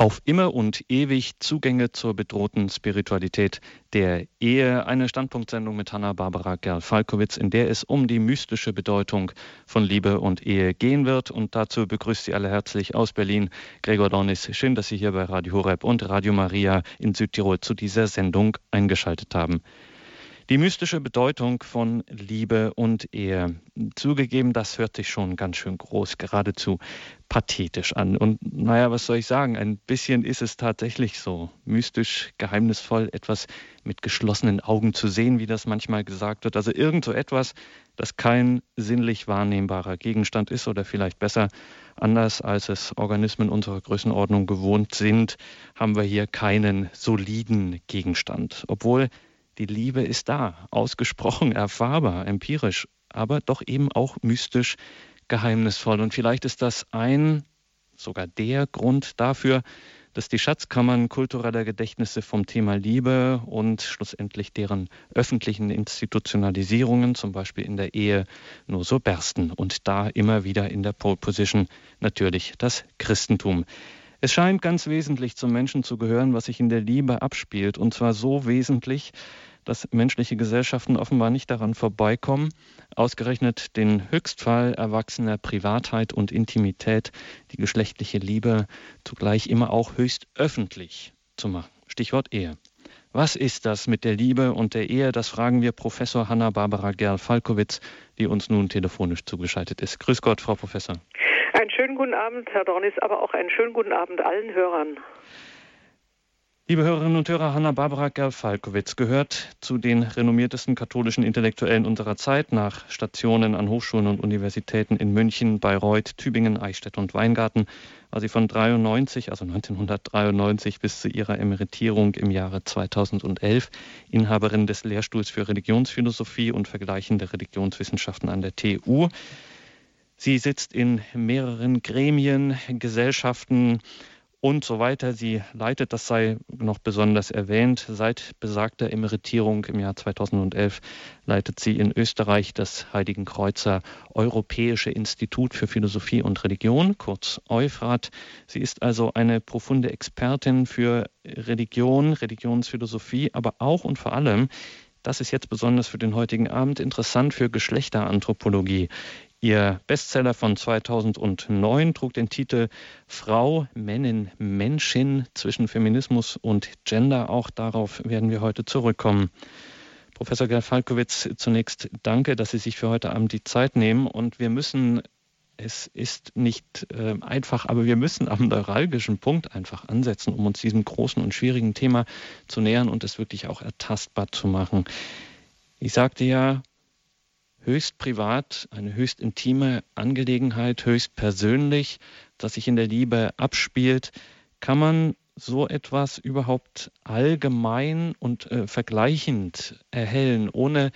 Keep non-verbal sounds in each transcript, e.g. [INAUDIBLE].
Auf immer und ewig Zugänge zur bedrohten Spiritualität der Ehe. Eine Standpunktsendung mit Hanna-Barbara Gerl-Falkowitz, in der es um die mystische Bedeutung von Liebe und Ehe gehen wird. Und dazu begrüßt Sie alle herzlich aus Berlin Gregor Dornis. Schön, dass Sie hier bei Radio Horeb und Radio Maria in Südtirol zu dieser Sendung eingeschaltet haben. Die mystische Bedeutung von Liebe und Ehe. Zugegeben, das hört sich schon ganz schön groß, geradezu pathetisch an. Und naja, was soll ich sagen? Ein bisschen ist es tatsächlich so. Mystisch, geheimnisvoll, etwas mit geschlossenen Augen zu sehen, wie das manchmal gesagt wird. Also irgend so etwas, das kein sinnlich wahrnehmbarer Gegenstand ist oder vielleicht besser, anders als es Organismen unserer Größenordnung gewohnt sind, haben wir hier keinen soliden Gegenstand. Obwohl die Liebe ist da, ausgesprochen, erfahrbar, empirisch, aber doch eben auch mystisch, geheimnisvoll. Und vielleicht ist das ein, sogar der Grund dafür, dass die Schatzkammern kultureller Gedächtnisse vom Thema Liebe und schlussendlich deren öffentlichen Institutionalisierungen, zum Beispiel in der Ehe, nur so bersten. Und da immer wieder in der Pole Position natürlich das Christentum. Es scheint ganz wesentlich zum Menschen zu gehören, was sich in der Liebe abspielt. Und zwar so wesentlich, dass menschliche Gesellschaften offenbar nicht daran vorbeikommen, ausgerechnet den Höchstfall erwachsener Privatheit und Intimität, die geschlechtliche Liebe, zugleich immer auch höchst öffentlich zu machen. Stichwort Ehe. Was ist das mit der Liebe und der Ehe? Das fragen wir Professor Hanna-Barbara Gerl-Falkowitz, die uns nun telefonisch zugeschaltet ist. Grüß Gott, Frau Professor. Einen schönen guten Abend, Herr Dornis, aber auch einen schönen guten Abend allen Hörern. Liebe Hörerinnen und Hörer, Hanna-Barbara Gerl-Falkowitz gehört zu den renommiertesten katholischen Intellektuellen unserer Zeit nach Stationen an Hochschulen und Universitäten in München, Bayreuth, Tübingen, Eichstätt und Weingarten war sie von 93, also 1993 bis zu ihrer Emeritierung im Jahre 2011 Inhaberin des Lehrstuhls für Religionsphilosophie und vergleichende Religionswissenschaften an der TU. Sie sitzt in mehreren Gremien, Gesellschaften, und so weiter. Sie leitet, das sei noch besonders erwähnt, seit besagter Emeritierung im Jahr 2011 leitet sie in Österreich das Heiligen Kreuzer Europäische Institut für Philosophie und Religion, kurz Euphrat. Sie ist also eine profunde Expertin für Religion, Religionsphilosophie, aber auch und vor allem das ist jetzt besonders für den heutigen Abend interessant für Geschlechteranthropologie. Ihr Bestseller von 2009 trug den Titel Frau, Männin, Menschin zwischen Feminismus und Gender. Auch darauf werden wir heute zurückkommen. Professor Gerd Falkowitz, zunächst danke, dass Sie sich für heute Abend die Zeit nehmen. Und wir müssen, es ist nicht äh, einfach, aber wir müssen am neuralgischen Punkt einfach ansetzen, um uns diesem großen und schwierigen Thema zu nähern und es wirklich auch ertastbar zu machen. Ich sagte ja, höchst privat, eine höchst intime Angelegenheit, höchst persönlich, das sich in der Liebe abspielt. Kann man so etwas überhaupt allgemein und äh, vergleichend erhellen, ohne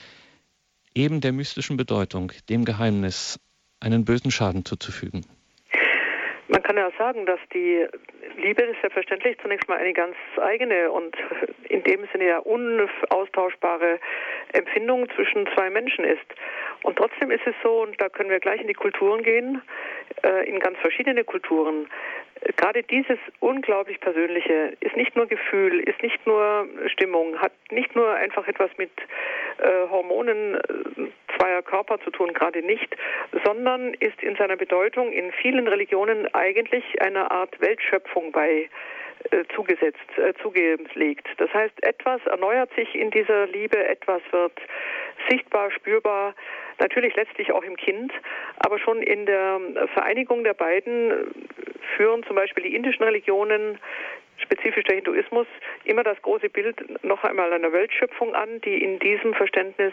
eben der mystischen Bedeutung, dem Geheimnis, einen bösen Schaden zuzufügen? Man kann ja sagen, dass die Liebe selbstverständlich zunächst mal eine ganz eigene und in dem Sinne ja unaustauschbare Empfindung zwischen zwei Menschen ist. Und trotzdem ist es so, und da können wir gleich in die Kulturen gehen, äh, in ganz verschiedene Kulturen. Gerade dieses unglaublich Persönliche ist nicht nur Gefühl, ist nicht nur Stimmung, hat nicht nur einfach etwas mit äh, Hormonen äh, zweier Körper zu tun, gerade nicht, sondern ist in seiner Bedeutung in vielen Religionen eigentlich eine Art Weltschöpfung bei äh, zugesetzt, äh, zugelegt. Das heißt, etwas erneuert sich in dieser Liebe, etwas wird sichtbar, spürbar, natürlich letztlich auch im Kind, aber schon in der Vereinigung der beiden führen zum Beispiel die indischen Religionen spezifisch der Hinduismus immer das große Bild noch einmal einer Weltschöpfung an, die in diesem Verständnis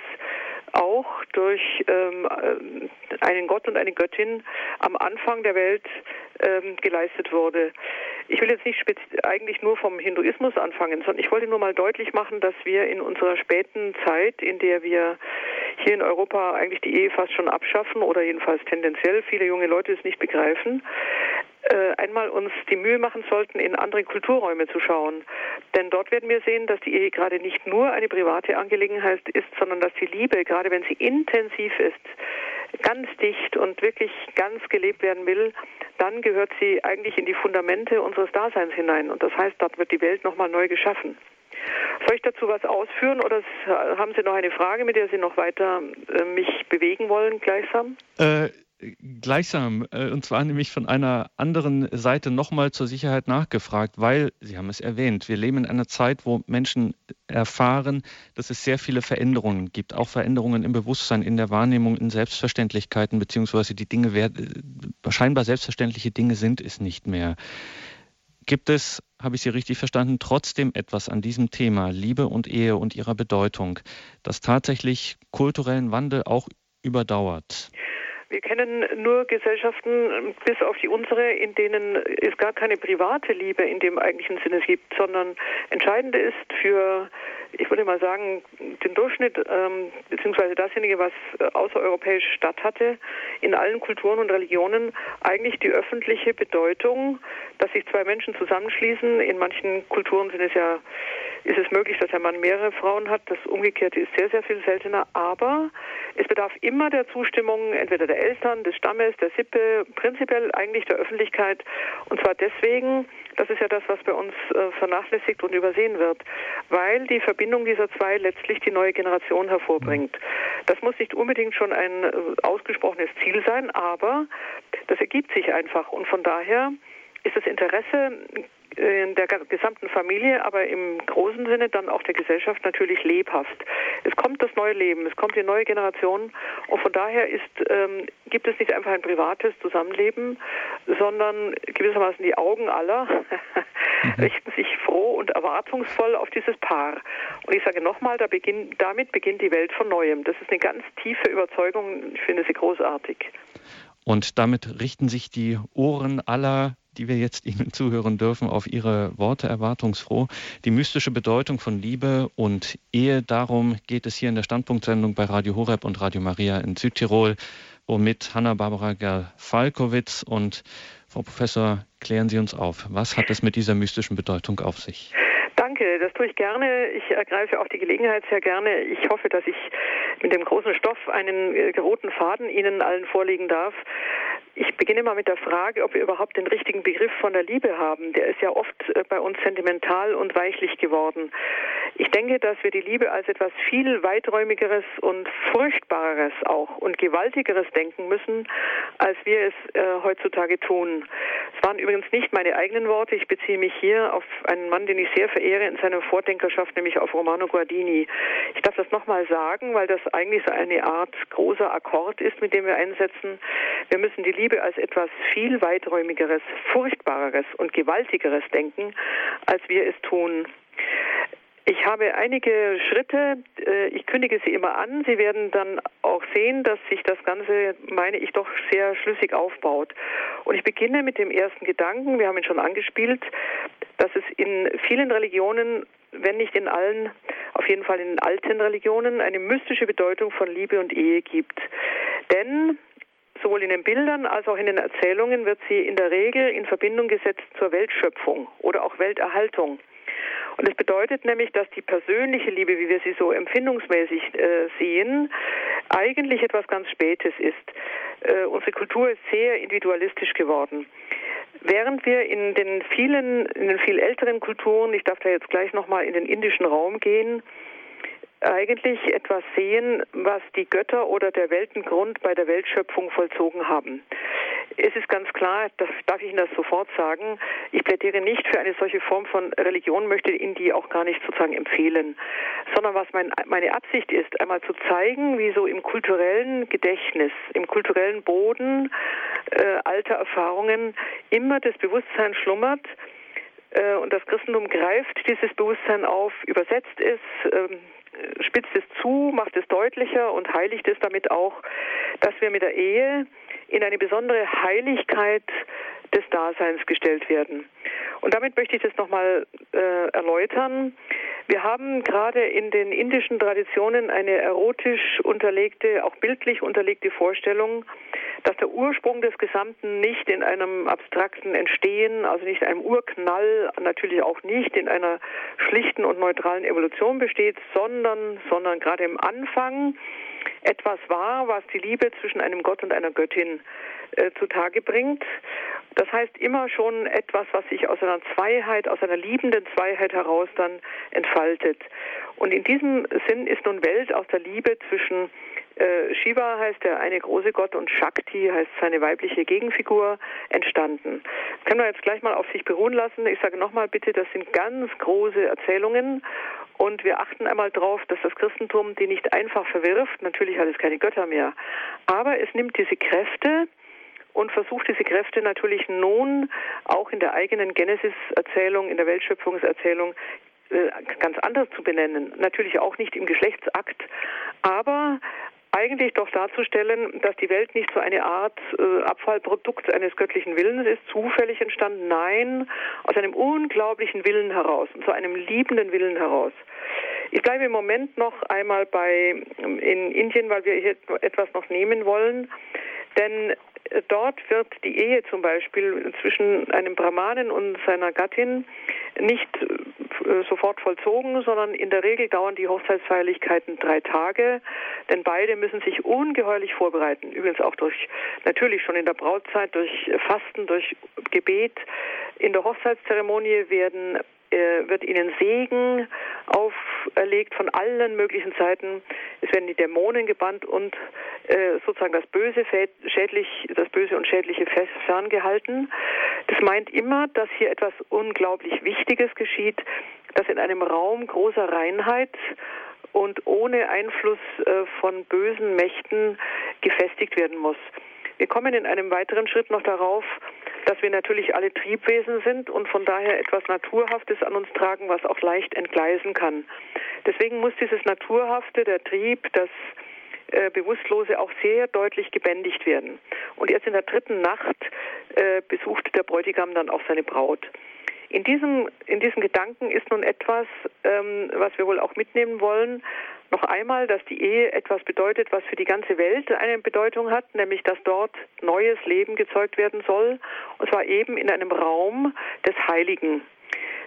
auch durch ähm, äh, einen Gott und eine Göttin am Anfang der Welt ähm, geleistet wurde. Ich will jetzt nicht eigentlich nur vom Hinduismus anfangen, sondern ich wollte nur mal deutlich machen, dass wir in unserer späten Zeit, in der wir hier in Europa eigentlich die Ehe fast schon abschaffen oder jedenfalls tendenziell viele junge Leute es nicht begreifen, äh, einmal uns die Mühe machen sollten, in andere Kulturräume zu schauen. Denn dort werden wir sehen, dass die Ehe gerade nicht nur eine private Angelegenheit ist, sondern dass die Liebe, gerade wenn sie intensiv ist, ganz dicht und wirklich ganz gelebt werden will, dann gehört sie eigentlich in die Fundamente unseres Daseins hinein. Und das heißt, dort wird die Welt nochmal neu geschaffen. Soll ich dazu was ausführen oder haben Sie noch eine Frage, mit der Sie noch weiter äh, mich bewegen wollen, gleichsam? Äh, gleichsam, äh, und zwar nämlich von einer anderen Seite nochmal zur Sicherheit nachgefragt, weil, Sie haben es erwähnt, wir leben in einer Zeit, wo Menschen erfahren, dass es sehr viele Veränderungen gibt, auch Veränderungen im Bewusstsein, in der Wahrnehmung, in Selbstverständlichkeiten, beziehungsweise die Dinge, äh, scheinbar selbstverständliche Dinge sind es nicht mehr. Gibt es, habe ich Sie richtig verstanden, trotzdem etwas an diesem Thema Liebe und Ehe und ihrer Bedeutung, das tatsächlich kulturellen Wandel auch überdauert? Wir kennen nur Gesellschaften, bis auf die unsere, in denen es gar keine private Liebe in dem eigentlichen Sinne gibt, sondern entscheidend ist für, ich würde mal sagen, den Durchschnitt, ähm, beziehungsweise dasjenige, was außereuropäisch statt hatte, in allen Kulturen und Religionen, eigentlich die öffentliche Bedeutung, dass sich zwei Menschen zusammenschließen. In manchen Kulturen sind es ja ist es möglich, dass ein Mann mehrere Frauen hat. Das Umgekehrte ist sehr, sehr viel seltener. Aber es bedarf immer der Zustimmung entweder der Eltern, des Stammes, der Sippe, prinzipiell eigentlich der Öffentlichkeit. Und zwar deswegen, das ist ja das, was bei uns äh, vernachlässigt und übersehen wird, weil die Verbindung dieser zwei letztlich die neue Generation hervorbringt. Das muss nicht unbedingt schon ein äh, ausgesprochenes Ziel sein, aber das ergibt sich einfach. Und von daher ist das Interesse in der gesamten Familie, aber im großen Sinne dann auch der Gesellschaft natürlich lebhaft. Es kommt das neue Leben, es kommt die neue Generation und von daher ist, ähm, gibt es nicht einfach ein privates Zusammenleben, sondern gewissermaßen die Augen aller [LAUGHS] richten sich froh und erwartungsvoll auf dieses Paar. Und ich sage nochmal, da beginn, damit beginnt die Welt von Neuem. Das ist eine ganz tiefe Überzeugung, ich finde sie großartig. Und damit richten sich die Ohren aller die wir jetzt Ihnen [LAUGHS] zuhören dürfen, auf Ihre Worte erwartungsfroh. Die mystische Bedeutung von Liebe und Ehe, darum geht es hier in der Standpunktsendung bei Radio Horeb und Radio Maria in Südtirol, womit Hanna-Barbara Gerl-Falkowitz und Frau Professor, klären Sie uns auf. Was hat es mit dieser mystischen Bedeutung auf sich? Danke, das tue ich gerne. Ich ergreife auch die Gelegenheit sehr gerne. Ich hoffe, dass ich mit dem großen Stoff einen äh, roten Faden Ihnen allen vorlegen darf. Ich beginne mal mit der Frage, ob wir überhaupt den richtigen Begriff von der Liebe haben. Der ist ja oft äh, bei uns sentimental und weichlich geworden. Ich denke, dass wir die Liebe als etwas viel weiträumigeres und furchtbareres auch und gewaltigeres denken müssen, als wir es äh, heutzutage tun. Es waren übrigens nicht meine eigenen Worte. Ich beziehe mich hier auf einen Mann, den ich sehr verehre in seiner Vordenkerschaft, nämlich auf Romano Guardini. Ich darf das nochmal sagen, weil das eigentlich so eine Art großer Akkord ist, mit dem wir einsetzen. Wir müssen die Liebe Liebe als etwas viel weiträumigeres, furchtbareres und gewaltigeres denken, als wir es tun. Ich habe einige Schritte, äh, ich kündige sie immer an. Sie werden dann auch sehen, dass sich das Ganze, meine ich, doch sehr schlüssig aufbaut. Und ich beginne mit dem ersten Gedanken, wir haben ihn schon angespielt, dass es in vielen Religionen, wenn nicht in allen, auf jeden Fall in alten Religionen, eine mystische Bedeutung von Liebe und Ehe gibt. Denn sowohl in den Bildern als auch in den Erzählungen wird sie in der Regel in Verbindung gesetzt zur Weltschöpfung oder auch Welterhaltung. Und es bedeutet nämlich, dass die persönliche Liebe, wie wir sie so empfindungsmäßig äh, sehen, eigentlich etwas ganz Spätes ist. Äh, unsere Kultur ist sehr individualistisch geworden. Während wir in den vielen, in den viel älteren Kulturen, ich darf da jetzt gleich nochmal in den indischen Raum gehen, eigentlich etwas sehen, was die Götter oder der Weltengrund bei der Weltschöpfung vollzogen haben. Es ist ganz klar, das darf ich Ihnen das sofort sagen, ich plädiere nicht für eine solche Form von Religion, möchte Ihnen die auch gar nicht sozusagen empfehlen, sondern was mein, meine Absicht ist, einmal zu zeigen, wie so im kulturellen Gedächtnis, im kulturellen Boden äh, alter Erfahrungen immer das Bewusstsein schlummert, äh, und das Christentum greift dieses Bewusstsein auf, übersetzt es, ähm, spitzt es zu, macht es deutlicher und heiligt es damit auch, dass wir mit der Ehe in eine besondere Heiligkeit des Daseins gestellt werden. Und damit möchte ich das nochmal äh, erläutern. Wir haben gerade in den indischen Traditionen eine erotisch unterlegte, auch bildlich unterlegte Vorstellung, dass der Ursprung des Gesamten nicht in einem abstrakten Entstehen, also nicht in einem Urknall, natürlich auch nicht in einer schlichten und neutralen Evolution besteht, sondern, sondern gerade im Anfang etwas war, was die Liebe zwischen einem Gott und einer Göttin äh, zutage bringt. Das heißt immer schon etwas, was sich aus einer Zweiheit, aus einer liebenden Zweiheit heraus dann entfaltet. Und in diesem Sinn ist nun Welt aus der Liebe zwischen äh, Shiva heißt der eine große Gott und Shakti heißt seine weibliche Gegenfigur entstanden. Das können wir jetzt gleich mal auf sich beruhen lassen. Ich sage nochmal bitte, das sind ganz große Erzählungen und wir achten einmal darauf, dass das Christentum die nicht einfach verwirft. Natürlich hat es keine Götter mehr, aber es nimmt diese Kräfte, und versucht diese Kräfte natürlich nun auch in der eigenen Genesis-Erzählung, in der Weltschöpfungserzählung äh, ganz anders zu benennen. Natürlich auch nicht im Geschlechtsakt, aber eigentlich doch darzustellen, dass die Welt nicht so eine Art äh, Abfallprodukt eines göttlichen Willens ist, zufällig entstanden. Nein, aus einem unglaublichen Willen heraus, zu einem liebenden Willen heraus. Ich bleibe im Moment noch einmal bei in Indien, weil wir hier etwas noch nehmen wollen. Denn dort wird die Ehe zum Beispiel zwischen einem Brahmanen und seiner Gattin nicht äh, sofort vollzogen, sondern in der Regel dauern die Hochzeitsfeierlichkeiten drei Tage, denn beide müssen sich ungeheuerlich vorbereiten. Übrigens auch durch, natürlich schon in der Brautzeit, durch Fasten, durch Gebet. In der Hochzeitszeremonie werden wird ihnen Segen auferlegt von allen möglichen Seiten. Es werden die Dämonen gebannt und äh, sozusagen das Böse schädlich, das Böse und Schädliche ferngehalten. Das meint immer, dass hier etwas unglaublich Wichtiges geschieht, dass in einem Raum großer Reinheit und ohne Einfluss äh, von bösen Mächten gefestigt werden muss. Wir kommen in einem weiteren Schritt noch darauf, dass wir natürlich alle Triebwesen sind und von daher etwas Naturhaftes an uns tragen, was auch leicht entgleisen kann. Deswegen muss dieses Naturhafte, der Trieb, das äh, Bewusstlose auch sehr deutlich gebändigt werden. Und jetzt in der dritten Nacht äh, besucht der Bräutigam dann auch seine Braut. In diesem, in diesem Gedanken ist nun etwas, ähm, was wir wohl auch mitnehmen wollen, noch einmal, dass die Ehe etwas bedeutet, was für die ganze Welt eine Bedeutung hat, nämlich dass dort neues Leben gezeugt werden soll, und zwar eben in einem Raum des Heiligen.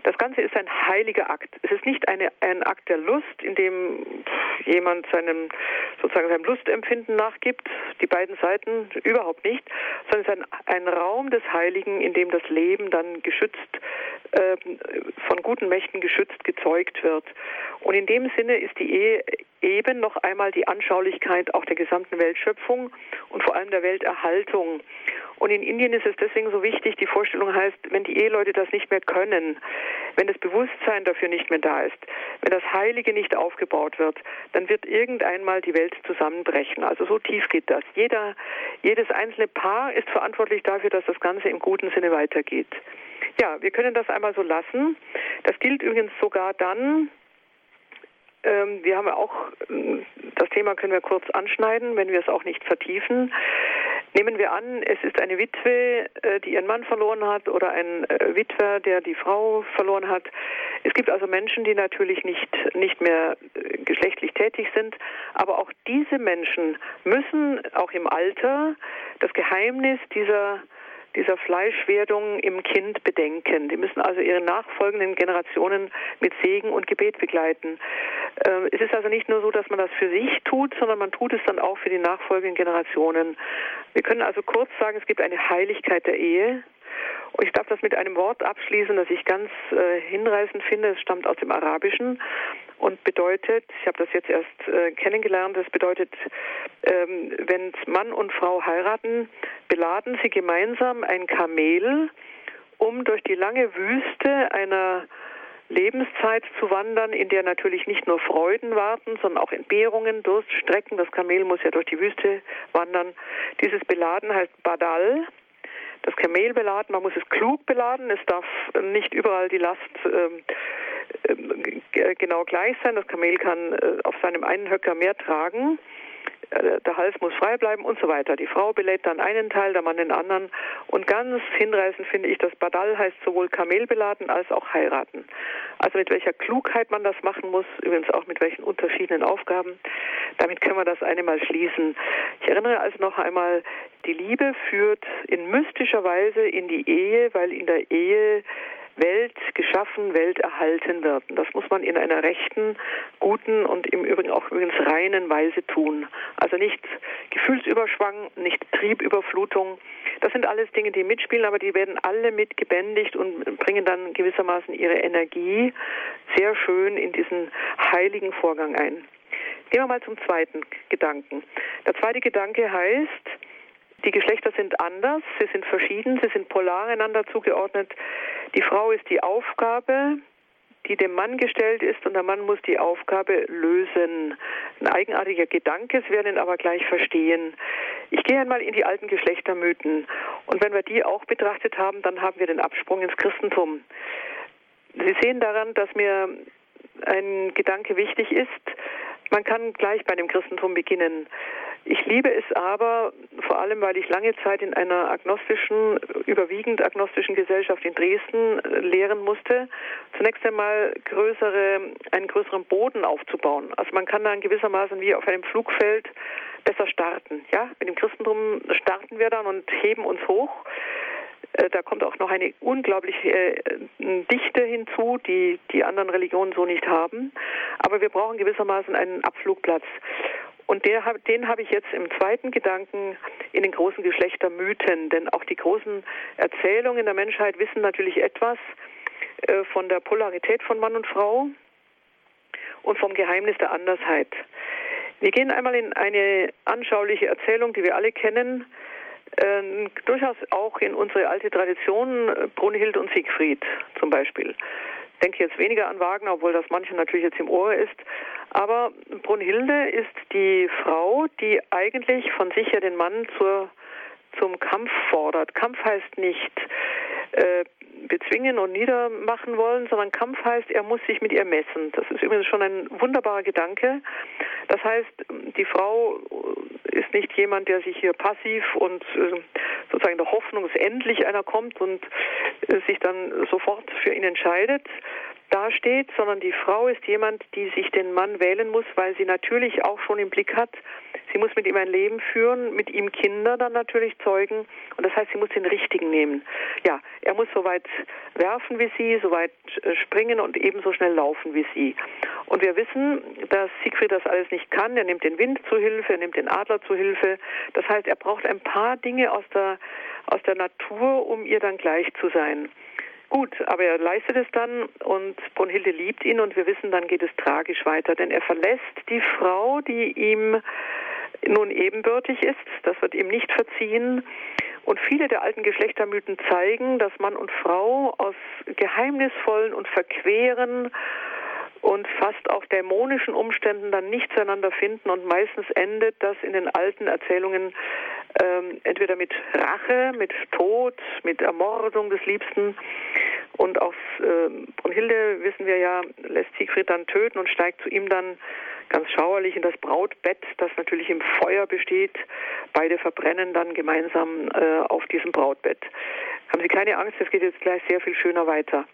Das Ganze ist ein heiliger Akt. Es ist nicht eine, ein Akt der Lust, in dem jemand seinem sozusagen seinem Lustempfinden nachgibt, die beiden Seiten überhaupt nicht, sondern es ist ein, ein Raum des Heiligen, in dem das Leben dann geschützt, äh, von guten Mächten geschützt, gezeugt wird. Und in dem Sinne ist die Ehe eben noch einmal die Anschaulichkeit auch der gesamten Weltschöpfung und vor allem der Welterhaltung. Und in Indien ist es deswegen so wichtig, die Vorstellung heißt, wenn die Eheleute das nicht mehr können, wenn das Bewusstsein dafür nicht mehr da ist, wenn das Heilige nicht aufgebaut wird, dann wird irgendeinmal die Welt zusammenbrechen. Also so tief geht das. Jeder, jedes einzelne Paar ist verantwortlich dafür, dass das Ganze im guten Sinne weitergeht. Ja, wir können das einmal so lassen. Das gilt übrigens sogar dann, wir haben auch, ähm, das Thema können wir kurz anschneiden, wenn wir es auch nicht vertiefen. Nehmen wir an, es ist eine Witwe, äh, die ihren Mann verloren hat oder ein äh, Witwer, der die Frau verloren hat. Es gibt also Menschen, die natürlich nicht, nicht mehr äh, geschlechtlich tätig sind, aber auch diese Menschen müssen auch im Alter das Geheimnis dieser dieser Fleischwerdung im Kind bedenken. Die müssen also ihre nachfolgenden Generationen mit Segen und Gebet begleiten. Ähm, es ist also nicht nur so, dass man das für sich tut, sondern man tut es dann auch für die nachfolgenden Generationen. Wir können also kurz sagen, es gibt eine Heiligkeit der Ehe. Und ich darf das mit einem Wort abschließen, das ich ganz äh, hinreißend finde. Es stammt aus dem Arabischen und bedeutet, ich habe das jetzt erst äh, kennengelernt, das bedeutet, ähm, wenn Mann und Frau heiraten, beladen sie gemeinsam ein Kamel, um durch die lange Wüste einer Lebenszeit zu wandern, in der natürlich nicht nur Freuden warten, sondern auch Entbehrungen, Durststrecken. Das Kamel muss ja durch die Wüste wandern. Dieses Beladen heißt Badal das Kamel beladen. Man muss es klug beladen. Es darf nicht überall die Last äh, genau gleich sein. Das Kamel kann äh, auf seinem einen Höcker mehr tragen. Äh, der Hals muss frei bleiben und so weiter. Die Frau belädt dann einen Teil, der Mann den anderen. Und ganz hinreißend finde ich, dass Badal heißt sowohl Kamel beladen als auch heiraten. Also mit welcher Klugheit man das machen muss, übrigens auch mit welchen unterschiedlichen Aufgaben. Damit können wir das eine Mal schließen. Ich erinnere also noch einmal, die Liebe führt in mystischer Weise in die Ehe, weil in der Ehe Welt geschaffen, Welt erhalten wird. Und das muss man in einer rechten, guten und im Übrigen auch übrigens reinen Weise tun. Also nicht Gefühlsüberschwang, nicht Triebüberflutung. Das sind alles Dinge, die mitspielen, aber die werden alle mitgebändigt und bringen dann gewissermaßen ihre Energie sehr schön in diesen heiligen Vorgang ein. Gehen wir mal zum zweiten Gedanken. Der zweite Gedanke heißt, die Geschlechter sind anders, sie sind verschieden, sie sind polar einander zugeordnet. Die Frau ist die Aufgabe, die dem Mann gestellt ist und der Mann muss die Aufgabe lösen. Ein eigenartiger Gedanke, Sie werden ihn aber gleich verstehen. Ich gehe einmal in die alten Geschlechtermythen und wenn wir die auch betrachtet haben, dann haben wir den Absprung ins Christentum. Sie sehen daran, dass mir ein Gedanke wichtig ist, man kann gleich bei dem Christentum beginnen. Ich liebe es aber, vor allem weil ich lange Zeit in einer agnostischen, überwiegend agnostischen Gesellschaft in Dresden äh, lehren musste, zunächst einmal größere, einen größeren Boden aufzubauen. Also man kann dann gewissermaßen wie auf einem Flugfeld besser starten. Ja, mit dem Christentum starten wir dann und heben uns hoch. Äh, da kommt auch noch eine unglaubliche äh, Dichte hinzu, die die anderen Religionen so nicht haben. Aber wir brauchen gewissermaßen einen Abflugplatz. Und der, den habe ich jetzt im zweiten Gedanken in den großen Geschlechtermythen. Denn auch die großen Erzählungen der Menschheit wissen natürlich etwas äh, von der Polarität von Mann und Frau und vom Geheimnis der Andersheit. Wir gehen einmal in eine anschauliche Erzählung, die wir alle kennen, äh, durchaus auch in unsere alte Tradition, äh, Brunhild und Siegfried zum Beispiel. Ich denke jetzt weniger an Wagner, obwohl das manchen natürlich jetzt im Ohr ist. Aber Brunhilde ist die Frau, die eigentlich von sich ja den Mann zur, zum Kampf fordert. Kampf heißt nicht äh, bezwingen und niedermachen wollen, sondern Kampf heißt, er muss sich mit ihr messen. Das ist übrigens schon ein wunderbarer Gedanke. Das heißt, die Frau ist nicht jemand, der sich hier passiv und äh, sozusagen der Hoffnung, dass endlich einer kommt und äh, sich dann sofort für ihn entscheidet, dasteht, sondern die Frau ist jemand, die sich den Mann wählen muss, weil sie natürlich auch schon im Blick hat, sie muss mit ihm ein Leben führen, mit ihm Kinder dann natürlich zeugen und das heißt, sie muss den richtigen nehmen. Ja, er muss so weit werfen wie sie, so weit äh, springen und ebenso schnell laufen wie sie. Und wir wissen, dass Siegfried das alles nicht kann. Er nimmt den Wind zu Hilfe, er nimmt den Adler zu Hilfe. Das heißt, er braucht ein paar Dinge aus der, aus der Natur, um ihr dann gleich zu sein. Gut, aber er leistet es dann und Brunhilde liebt ihn und wir wissen, dann geht es tragisch weiter, denn er verlässt die Frau, die ihm nun ebenbürtig ist. Das wird ihm nicht verziehen. Und viele der alten Geschlechtermythen zeigen, dass Mann und Frau aus geheimnisvollen und verqueren und fast auch dämonischen Umständen dann nicht zueinander finden und meistens endet das in den alten Erzählungen ähm, entweder mit Rache, mit Tod, mit Ermordung des Liebsten und aus äh, Brunhilde wissen wir ja, lässt Siegfried dann töten und steigt zu ihm dann ganz schauerlich in das Brautbett, das natürlich im Feuer besteht. Beide verbrennen dann gemeinsam äh, auf diesem Brautbett. Haben Sie keine Angst, es geht jetzt gleich sehr viel schöner weiter.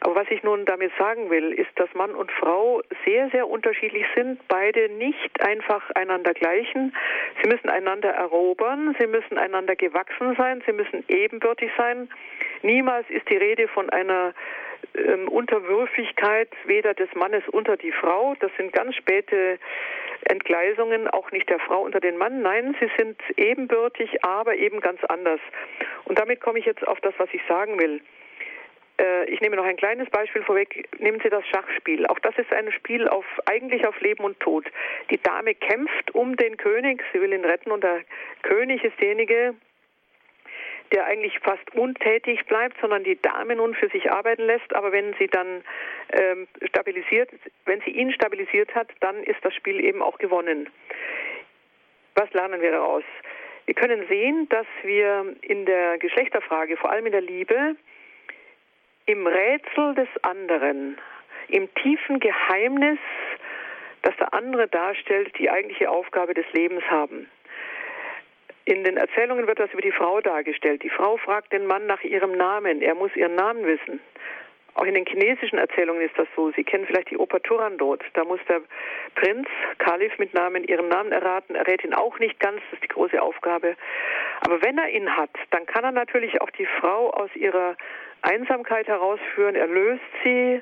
Aber was ich nun damit sagen will, ist, dass Mann und Frau sehr, sehr unterschiedlich sind, beide nicht einfach einander gleichen. Sie müssen einander erobern, sie müssen einander gewachsen sein, sie müssen ebenbürtig sein. Niemals ist die Rede von einer ähm, Unterwürfigkeit weder des Mannes unter die Frau. Das sind ganz späte Entgleisungen, auch nicht der Frau unter den Mann. Nein, sie sind ebenbürtig, aber eben ganz anders. Und damit komme ich jetzt auf das, was ich sagen will. Äh, ich nehme noch ein kleines Beispiel vorweg. Nehmen Sie das Schachspiel. Auch das ist ein Spiel auf, eigentlich auf Leben und Tod. Die Dame kämpft um den König. Sie will ihn retten und der König ist derjenige, der eigentlich fast untätig bleibt, sondern die Dame nun für sich arbeiten lässt. Aber wenn sie dann ähm, stabilisiert, wenn sie ihn stabilisiert hat, dann ist das Spiel eben auch gewonnen. Was lernen wir daraus? Wir können sehen, dass wir in der Geschlechterfrage, vor allem in der Liebe, im Rätsel des anderen, im tiefen Geheimnis, das der andere darstellt, die eigentliche Aufgabe des Lebens haben. In den Erzählungen wird das über die Frau dargestellt. Die Frau fragt den Mann nach ihrem Namen. Er muss ihren Namen wissen. Auch in den chinesischen Erzählungen ist das so. Sie kennen vielleicht die Oper Turandot. Da muss der Prinz, Kalif mit Namen, ihren Namen erraten. Er rät ihn auch nicht ganz. Das ist die große Aufgabe. Aber wenn er ihn hat, dann kann er natürlich auch die Frau aus ihrer Einsamkeit herausführen. Er löst sie,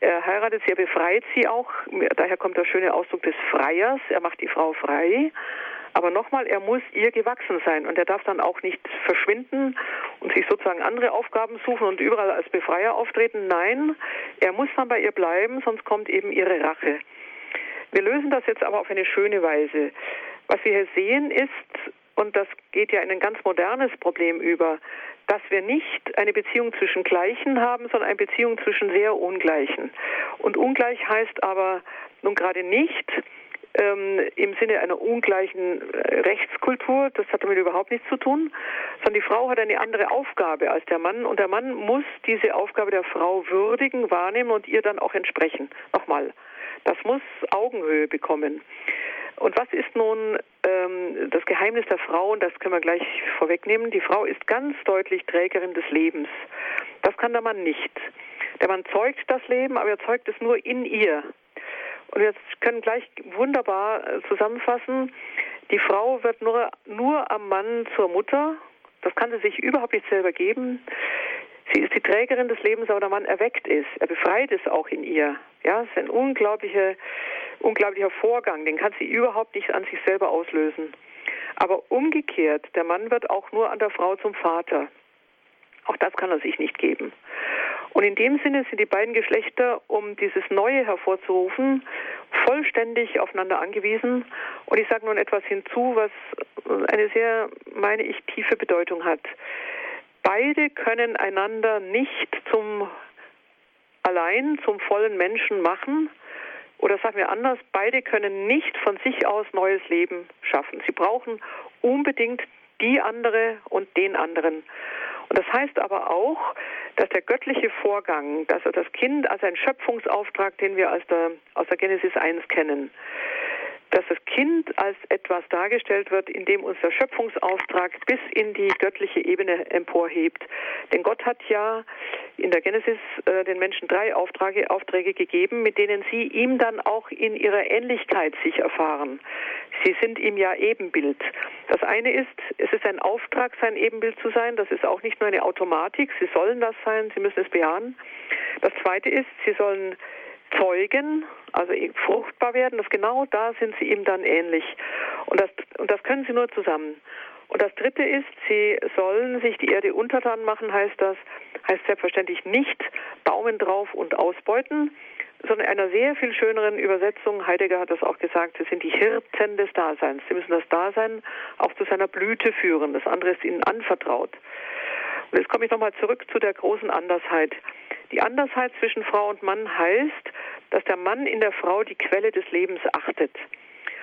er heiratet sie, er befreit sie auch. Daher kommt der schöne Ausdruck des Freiers. Er macht die Frau frei. Aber nochmal, er muss ihr gewachsen sein und er darf dann auch nicht verschwinden und sich sozusagen andere Aufgaben suchen und überall als Befreier auftreten. Nein, er muss dann bei ihr bleiben, sonst kommt eben ihre Rache. Wir lösen das jetzt aber auf eine schöne Weise. Was wir hier sehen ist, und das geht ja in ein ganz modernes Problem über, dass wir nicht eine Beziehung zwischen Gleichen haben, sondern eine Beziehung zwischen sehr Ungleichen. Und ungleich heißt aber nun gerade nicht, ähm, im Sinne einer ungleichen äh, Rechtskultur. Das hat damit überhaupt nichts zu tun, sondern die Frau hat eine andere Aufgabe als der Mann und der Mann muss diese Aufgabe der Frau würdigen, wahrnehmen und ihr dann auch entsprechen. Nochmal, das muss Augenhöhe bekommen. Und was ist nun ähm, das Geheimnis der Frau? Und das können wir gleich vorwegnehmen. Die Frau ist ganz deutlich Trägerin des Lebens. Das kann der Mann nicht. Der Mann zeugt das Leben, aber er zeugt es nur in ihr. Und wir können gleich wunderbar äh, zusammenfassen, die Frau wird nur, nur am Mann zur Mutter. Das kann sie sich überhaupt nicht selber geben. Sie ist die Trägerin des Lebens, aber der Mann erweckt ist. Er befreit es auch in ihr. Ja, es ist ein unglaublicher, unglaublicher Vorgang. Den kann sie überhaupt nicht an sich selber auslösen. Aber umgekehrt, der Mann wird auch nur an der Frau zum Vater. Auch das kann er sich nicht geben. Und in dem Sinne sind die beiden Geschlechter, um dieses Neue hervorzurufen, vollständig aufeinander angewiesen. Und ich sage nun etwas hinzu, was eine sehr, meine ich, tiefe Bedeutung hat. Beide können einander nicht zum allein zum vollen Menschen machen. Oder sagen wir anders, beide können nicht von sich aus neues Leben schaffen. Sie brauchen unbedingt die andere und den anderen. Und das heißt aber auch, dass der göttliche Vorgang, dass das Kind als ein Schöpfungsauftrag, den wir aus der, aus der Genesis 1 kennen, dass das Kind als etwas dargestellt wird, in dem unser Schöpfungsauftrag bis in die göttliche Ebene emporhebt. Denn Gott hat ja in der Genesis äh, den Menschen drei Aufträge, Aufträge gegeben, mit denen sie ihm dann auch in ihrer Ähnlichkeit sich erfahren. Sie sind ihm ja Ebenbild. Das eine ist, es ist ein Auftrag, sein Ebenbild zu sein. Das ist auch nicht nur eine Automatik. Sie sollen das sein, sie müssen es bejahen. Das zweite ist, sie sollen zeugen, also fruchtbar werden, das genau da sind sie ihm dann ähnlich. Und das, und das können sie nur zusammen. Und das dritte ist, sie sollen sich die Erde untertan machen, heißt das, heißt selbstverständlich nicht Daumen drauf und ausbeuten, sondern in einer sehr viel schöneren Übersetzung, Heidegger hat das auch gesagt, sie sind die Hirten des Daseins. Sie müssen das Dasein auch zu seiner Blüte führen. Das andere ist ihnen anvertraut. Und jetzt komme ich nochmal zurück zu der großen Andersheit. Die Andersheit zwischen Frau und Mann heißt, dass der Mann in der Frau die Quelle des Lebens achtet.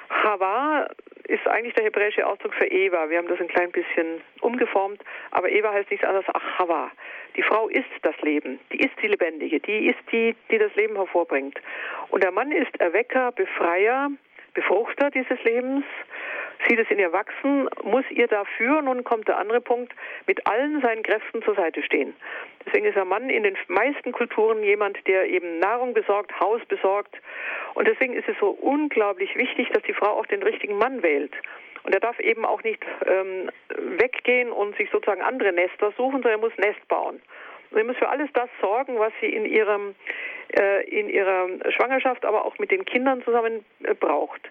Chava ist eigentlich der hebräische Ausdruck für Eva. Wir haben das ein klein bisschen umgeformt, aber Eva heißt nichts anderes als Chava. Die Frau ist das Leben, die ist die Lebendige, die ist die, die das Leben hervorbringt. Und der Mann ist Erwecker, Befreier, Befruchter dieses Lebens sieht es in ihr wachsen, muss ihr dafür, nun kommt der andere Punkt, mit allen seinen Kräften zur Seite stehen. Deswegen ist der Mann in den meisten Kulturen jemand, der eben Nahrung besorgt, Haus besorgt. Und deswegen ist es so unglaublich wichtig, dass die Frau auch den richtigen Mann wählt. Und er darf eben auch nicht ähm, weggehen und sich sozusagen andere Nester suchen, sondern er muss Nest bauen. Und er muss für alles das sorgen, was sie in ihrem äh, in ihrer Schwangerschaft, aber auch mit den Kindern zusammen äh, braucht.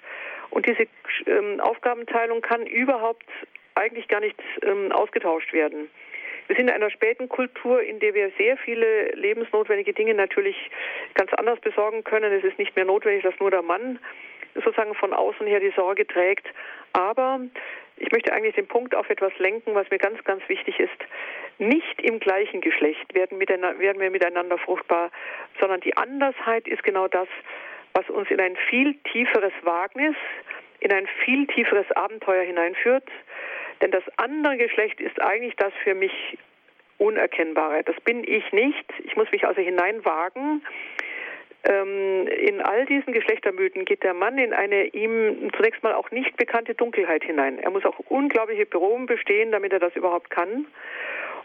Und diese ähm, Aufgabenteilung kann überhaupt eigentlich gar nicht ähm, ausgetauscht werden. Wir sind in einer späten Kultur, in der wir sehr viele lebensnotwendige Dinge natürlich ganz anders besorgen können. Es ist nicht mehr notwendig, dass nur der Mann sozusagen von außen her die Sorge trägt. Aber ich möchte eigentlich den Punkt auf etwas lenken, was mir ganz, ganz wichtig ist. Nicht im gleichen Geschlecht werden, werden wir miteinander fruchtbar, sondern die Andersheit ist genau das, was uns in ein viel tieferes Wagnis, in ein viel tieferes Abenteuer hineinführt. Denn das andere Geschlecht ist eigentlich das für mich Unerkennbare. Das bin ich nicht. Ich muss mich also hineinwagen. Ähm, in all diesen Geschlechtermythen geht der Mann in eine ihm zunächst mal auch nicht bekannte Dunkelheit hinein. Er muss auch unglaubliche Proben bestehen, damit er das überhaupt kann.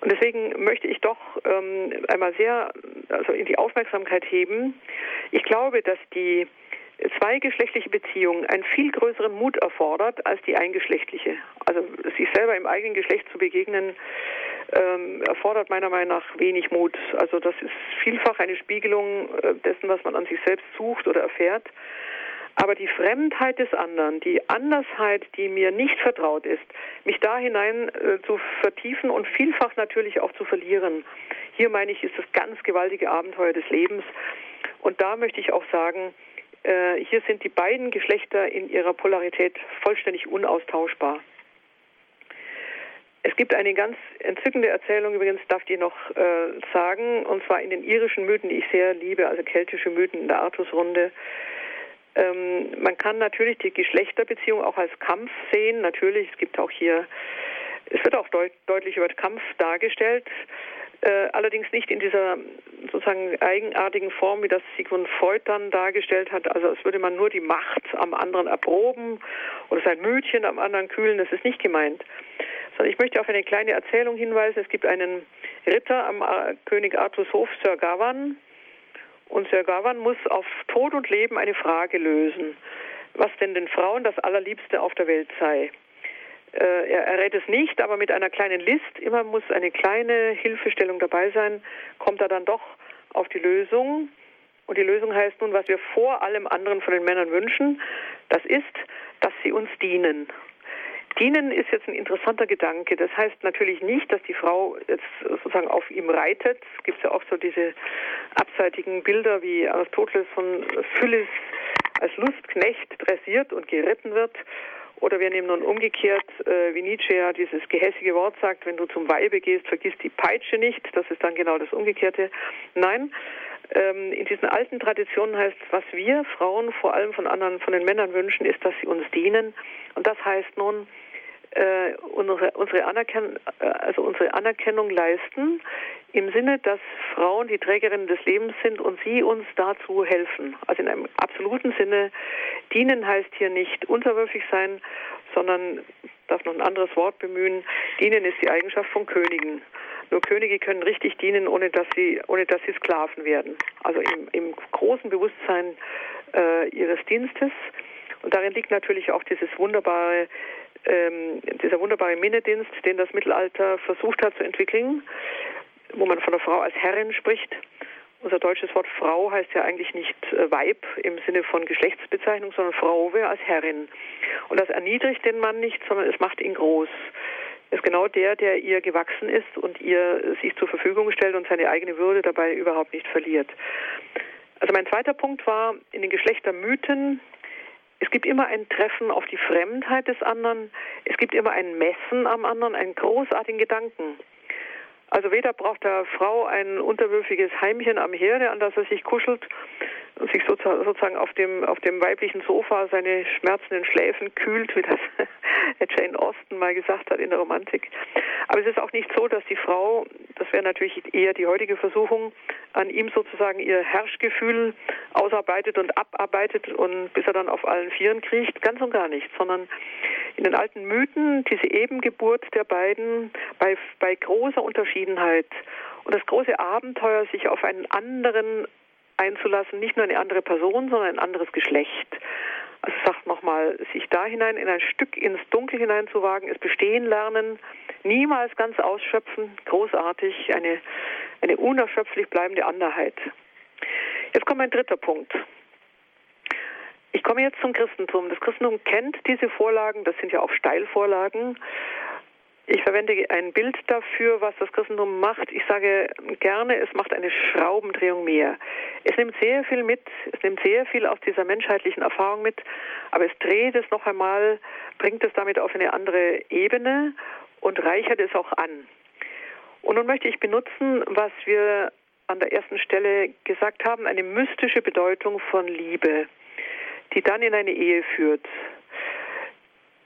Und deswegen möchte ich doch ähm, einmal sehr also in die Aufmerksamkeit heben. Ich glaube, dass die zweigeschlechtliche Beziehung einen viel größeren Mut erfordert als die eingeschlechtliche. Also sich selber im eigenen Geschlecht zu begegnen, ähm, erfordert meiner Meinung nach wenig Mut. Also das ist vielfach eine Spiegelung äh, dessen, was man an sich selbst sucht oder erfährt. Aber die Fremdheit des anderen, die Andersheit, die mir nicht vertraut ist, mich da hinein äh, zu vertiefen und vielfach natürlich auch zu verlieren. Hier meine ich, ist das ganz gewaltige Abenteuer des Lebens. Und da möchte ich auch sagen, äh, hier sind die beiden Geschlechter in ihrer Polarität vollständig unaustauschbar. Es gibt eine ganz entzückende Erzählung, übrigens darf ich noch äh, sagen, und zwar in den irischen Mythen, die ich sehr liebe, also keltische Mythen in der Artusrunde. Ähm, man kann natürlich die Geschlechterbeziehung auch als Kampf sehen. Natürlich, es gibt auch hier, es wird auch deut deutlich über Kampf dargestellt. Äh, allerdings nicht in dieser sozusagen eigenartigen Form, wie das Sigmund Freud dann dargestellt hat. Also als würde man nur die Macht am anderen erproben oder sein Mütchen am anderen kühlen. Das ist nicht gemeint. Sondern ich möchte auf eine kleine Erzählung hinweisen. Es gibt einen Ritter am König Arthurs Hof, Sir Gawain. Und Sir Gawain muss auf Tod und Leben eine Frage lösen, was denn den Frauen das Allerliebste auf der Welt sei. Äh, er errät es nicht, aber mit einer kleinen List, immer muss eine kleine Hilfestellung dabei sein, kommt er dann doch auf die Lösung. Und die Lösung heißt nun, was wir vor allem anderen von den Männern wünschen, das ist, dass sie uns dienen. Dienen ist jetzt ein interessanter Gedanke. Das heißt natürlich nicht, dass die Frau jetzt sozusagen auf ihm reitet. Es gibt ja auch so diese abseitigen Bilder, wie Aristoteles von Phyllis als Lustknecht dressiert und geritten wird. Oder wir nehmen nun umgekehrt, äh, wie Nietzsche ja dieses gehässige Wort sagt, wenn du zum Weibe gehst, vergiss die Peitsche nicht. Das ist dann genau das Umgekehrte. Nein, ähm, in diesen alten Traditionen heißt, was wir Frauen vor allem von anderen, von den Männern wünschen, ist, dass sie uns dienen. Und das heißt nun, äh, unsere, unsere, Anerken äh, also unsere Anerkennung leisten, im Sinne, dass Frauen die Trägerinnen des Lebens sind und sie uns dazu helfen. Also in einem absoluten Sinne, dienen heißt hier nicht unterwürfig sein, sondern, darf noch ein anderes Wort bemühen, dienen ist die Eigenschaft von Königen. Nur Könige können richtig dienen, ohne dass sie, ohne dass sie Sklaven werden. Also im, im großen Bewusstsein äh, ihres Dienstes. Und darin liegt natürlich auch dieses wunderbare ähm, dieser wunderbare Minnedienst, den das Mittelalter versucht hat zu entwickeln, wo man von der Frau als Herrin spricht. Unser deutsches Wort Frau heißt ja eigentlich nicht äh, Weib im Sinne von Geschlechtsbezeichnung, sondern Frau wäre als Herrin. Und das erniedrigt den Mann nicht, sondern es macht ihn groß. Er ist genau der, der ihr gewachsen ist und ihr sich zur Verfügung stellt und seine eigene Würde dabei überhaupt nicht verliert. Also mein zweiter Punkt war, in den Geschlechtermythen es gibt immer ein Treffen auf die Fremdheit des anderen. Es gibt immer ein Messen am anderen, einen großartigen Gedanken. Also weder braucht der Frau ein unterwürfiges Heimchen am Herde, an das er sich kuschelt, sich sozusagen auf dem, auf dem weiblichen Sofa seine schmerzenden Schläfen kühlt, wie das [LAUGHS] Jane Austen mal gesagt hat in der Romantik. Aber es ist auch nicht so, dass die Frau, das wäre natürlich eher die heutige Versuchung, an ihm sozusagen ihr Herrschgefühl ausarbeitet und abarbeitet und bis er dann auf allen Vieren kriecht, ganz und gar nicht, sondern in den alten Mythen diese Ebengeburt der beiden bei, bei großer Unterschiedenheit und das große Abenteuer, sich auf einen anderen einzulassen, nicht nur eine andere Person, sondern ein anderes Geschlecht. Also sagt nochmal, sich da hinein in ein Stück ins Dunkel hineinzuwagen, es bestehen lernen, niemals ganz ausschöpfen, großartig, eine, eine unerschöpflich bleibende Anderheit. Jetzt kommt mein dritter Punkt. Ich komme jetzt zum Christentum. Das Christentum kennt diese Vorlagen, das sind ja auch Steilvorlagen. Ich verwende ein Bild dafür, was das Christentum macht. Ich sage gerne, es macht eine Schraubendrehung mehr. Es nimmt sehr viel mit, es nimmt sehr viel aus dieser menschheitlichen Erfahrung mit, aber es dreht es noch einmal, bringt es damit auf eine andere Ebene und reichert es auch an. Und nun möchte ich benutzen, was wir an der ersten Stelle gesagt haben, eine mystische Bedeutung von Liebe, die dann in eine Ehe führt.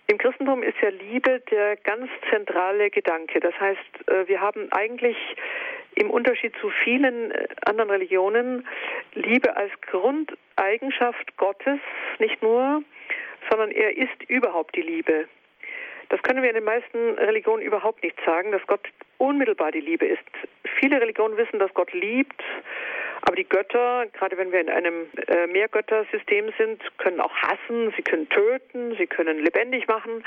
Im Christentum ist ja Liebe der ganz zentrale Gedanke. Das heißt, äh, wir haben eigentlich im Unterschied zu vielen äh, anderen Religionen Liebe als Grundeigenschaft Gottes, nicht nur, sondern er ist überhaupt die Liebe. Das können wir in den meisten Religionen überhaupt nicht sagen, dass Gott unmittelbar die Liebe ist. Viele Religionen wissen, dass Gott liebt, aber die Götter, gerade wenn wir in einem äh, Mehrgöttersystem sind, können auch hassen, sie können töten, sie können lebendig machen.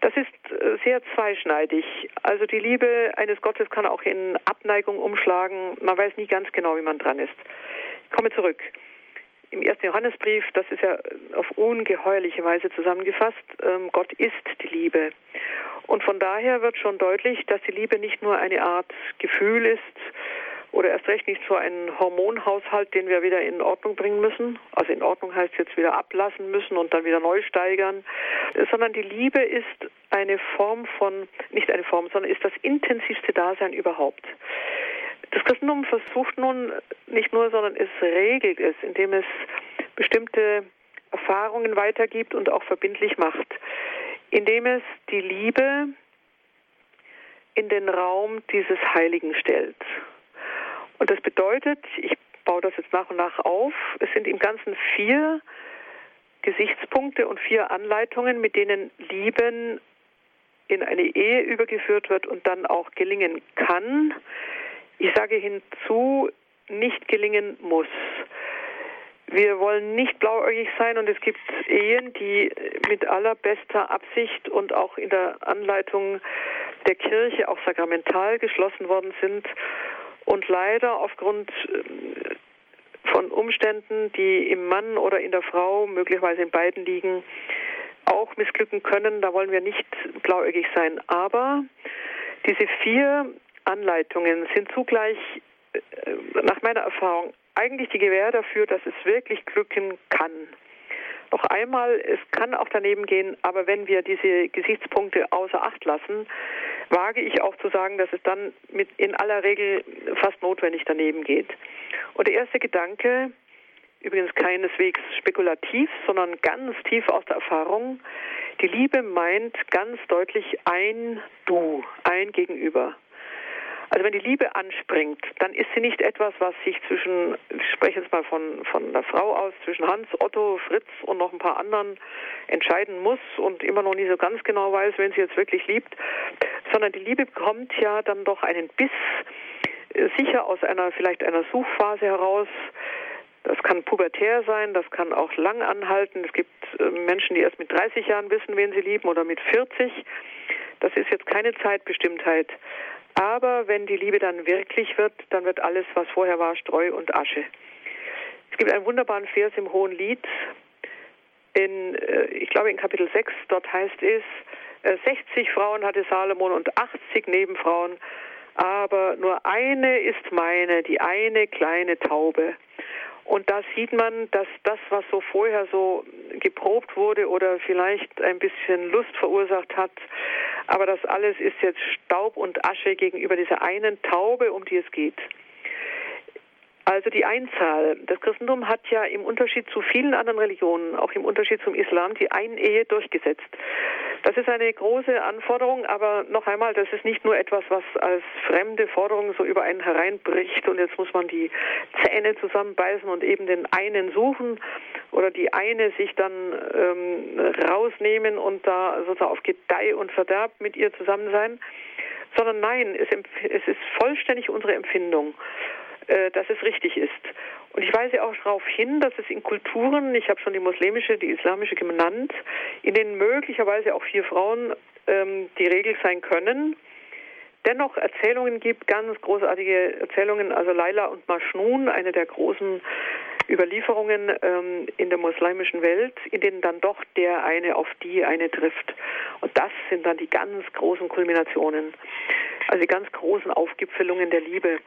Das ist äh, sehr zweischneidig. Also die Liebe eines Gottes kann auch in Abneigung umschlagen. Man weiß nie ganz genau, wie man dran ist. Ich komme zurück. Im ersten Johannesbrief, das ist ja auf ungeheuerliche Weise zusammengefasst, ähm, Gott ist die Liebe. Und von daher wird schon deutlich, dass die Liebe nicht nur eine Art Gefühl ist, oder erst recht nicht so ein Hormonhaushalt, den wir wieder in Ordnung bringen müssen. Also in Ordnung heißt jetzt wieder ablassen müssen und dann wieder neu steigern, sondern die Liebe ist eine Form von, nicht eine Form, sondern ist das intensivste Dasein überhaupt. Das Christentum versucht nun nicht nur, sondern es regelt es, indem es bestimmte Erfahrungen weitergibt und auch verbindlich macht, indem es die Liebe in den Raum dieses Heiligen stellt. Und das bedeutet, ich baue das jetzt nach und nach auf, es sind im Ganzen vier Gesichtspunkte und vier Anleitungen, mit denen Lieben in eine Ehe übergeführt wird und dann auch gelingen kann. Ich sage hinzu, nicht gelingen muss. Wir wollen nicht blauäugig sein und es gibt Ehen, die mit allerbester Absicht und auch in der Anleitung der Kirche auch sakramental geschlossen worden sind und leider aufgrund äh, von Umständen, die im Mann oder in der Frau, möglicherweise in beiden liegen, auch missglücken können. Da wollen wir nicht blauäugig sein. Aber diese vier Anleitungen sind zugleich, äh, nach meiner Erfahrung, eigentlich die Gewähr dafür, dass es wirklich glücken kann. Noch einmal, es kann auch daneben gehen, aber wenn wir diese Gesichtspunkte außer Acht lassen, wage ich auch zu sagen, dass es dann mit in aller Regel fast notwendig daneben geht. Und der erste Gedanke, übrigens keineswegs spekulativ, sondern ganz tief aus der Erfahrung, die Liebe meint ganz deutlich ein Du, ein Gegenüber. Also wenn die Liebe anspringt, dann ist sie nicht etwas, was sich zwischen, ich spreche jetzt mal von, von der Frau aus, zwischen Hans, Otto, Fritz und noch ein paar anderen entscheiden muss und immer noch nie so ganz genau weiß, wenn sie jetzt wirklich liebt, sondern die Liebe bekommt ja dann doch einen Biss, äh, sicher aus einer, vielleicht einer Suchphase heraus, das kann pubertär sein, das kann auch lang anhalten. Es gibt äh, Menschen, die erst mit 30 Jahren wissen, wen sie lieben oder mit 40. Das ist jetzt keine Zeitbestimmtheit. Aber wenn die Liebe dann wirklich wird, dann wird alles, was vorher war, Streu und Asche. Es gibt einen wunderbaren Vers im Hohen Lied, in, äh, ich glaube in Kapitel 6, dort heißt es, 60 äh, Frauen hatte Salomon und 80 Nebenfrauen, aber nur eine ist meine, die eine kleine Taube. Und da sieht man, dass das, was so vorher so geprobt wurde oder vielleicht ein bisschen Lust verursacht hat, aber das alles ist jetzt Staub und Asche gegenüber dieser einen Taube, um die es geht. Also die Einzahl. Das Christentum hat ja im Unterschied zu vielen anderen Religionen, auch im Unterschied zum Islam, die Einehe durchgesetzt. Das ist eine große Anforderung, aber noch einmal, das ist nicht nur etwas, was als fremde Forderung so über einen hereinbricht und jetzt muss man die Zähne zusammenbeißen und eben den einen suchen oder die eine sich dann ähm, rausnehmen und da sozusagen auf Gedeih und Verderb mit ihr zusammen sein, sondern nein, es, es ist vollständig unsere Empfindung. Äh, dass es richtig ist. Und ich weise auch darauf hin, dass es in Kulturen, ich habe schon die muslimische, die islamische genannt, in denen möglicherweise auch vier Frauen ähm, die Regel sein können, dennoch Erzählungen gibt, ganz großartige Erzählungen, also Laila und Majnun, eine der großen Überlieferungen ähm, in der muslimischen Welt, in denen dann doch der eine auf die eine trifft. Und das sind dann die ganz großen Kulminationen, also die ganz großen Aufgipfelungen der Liebe.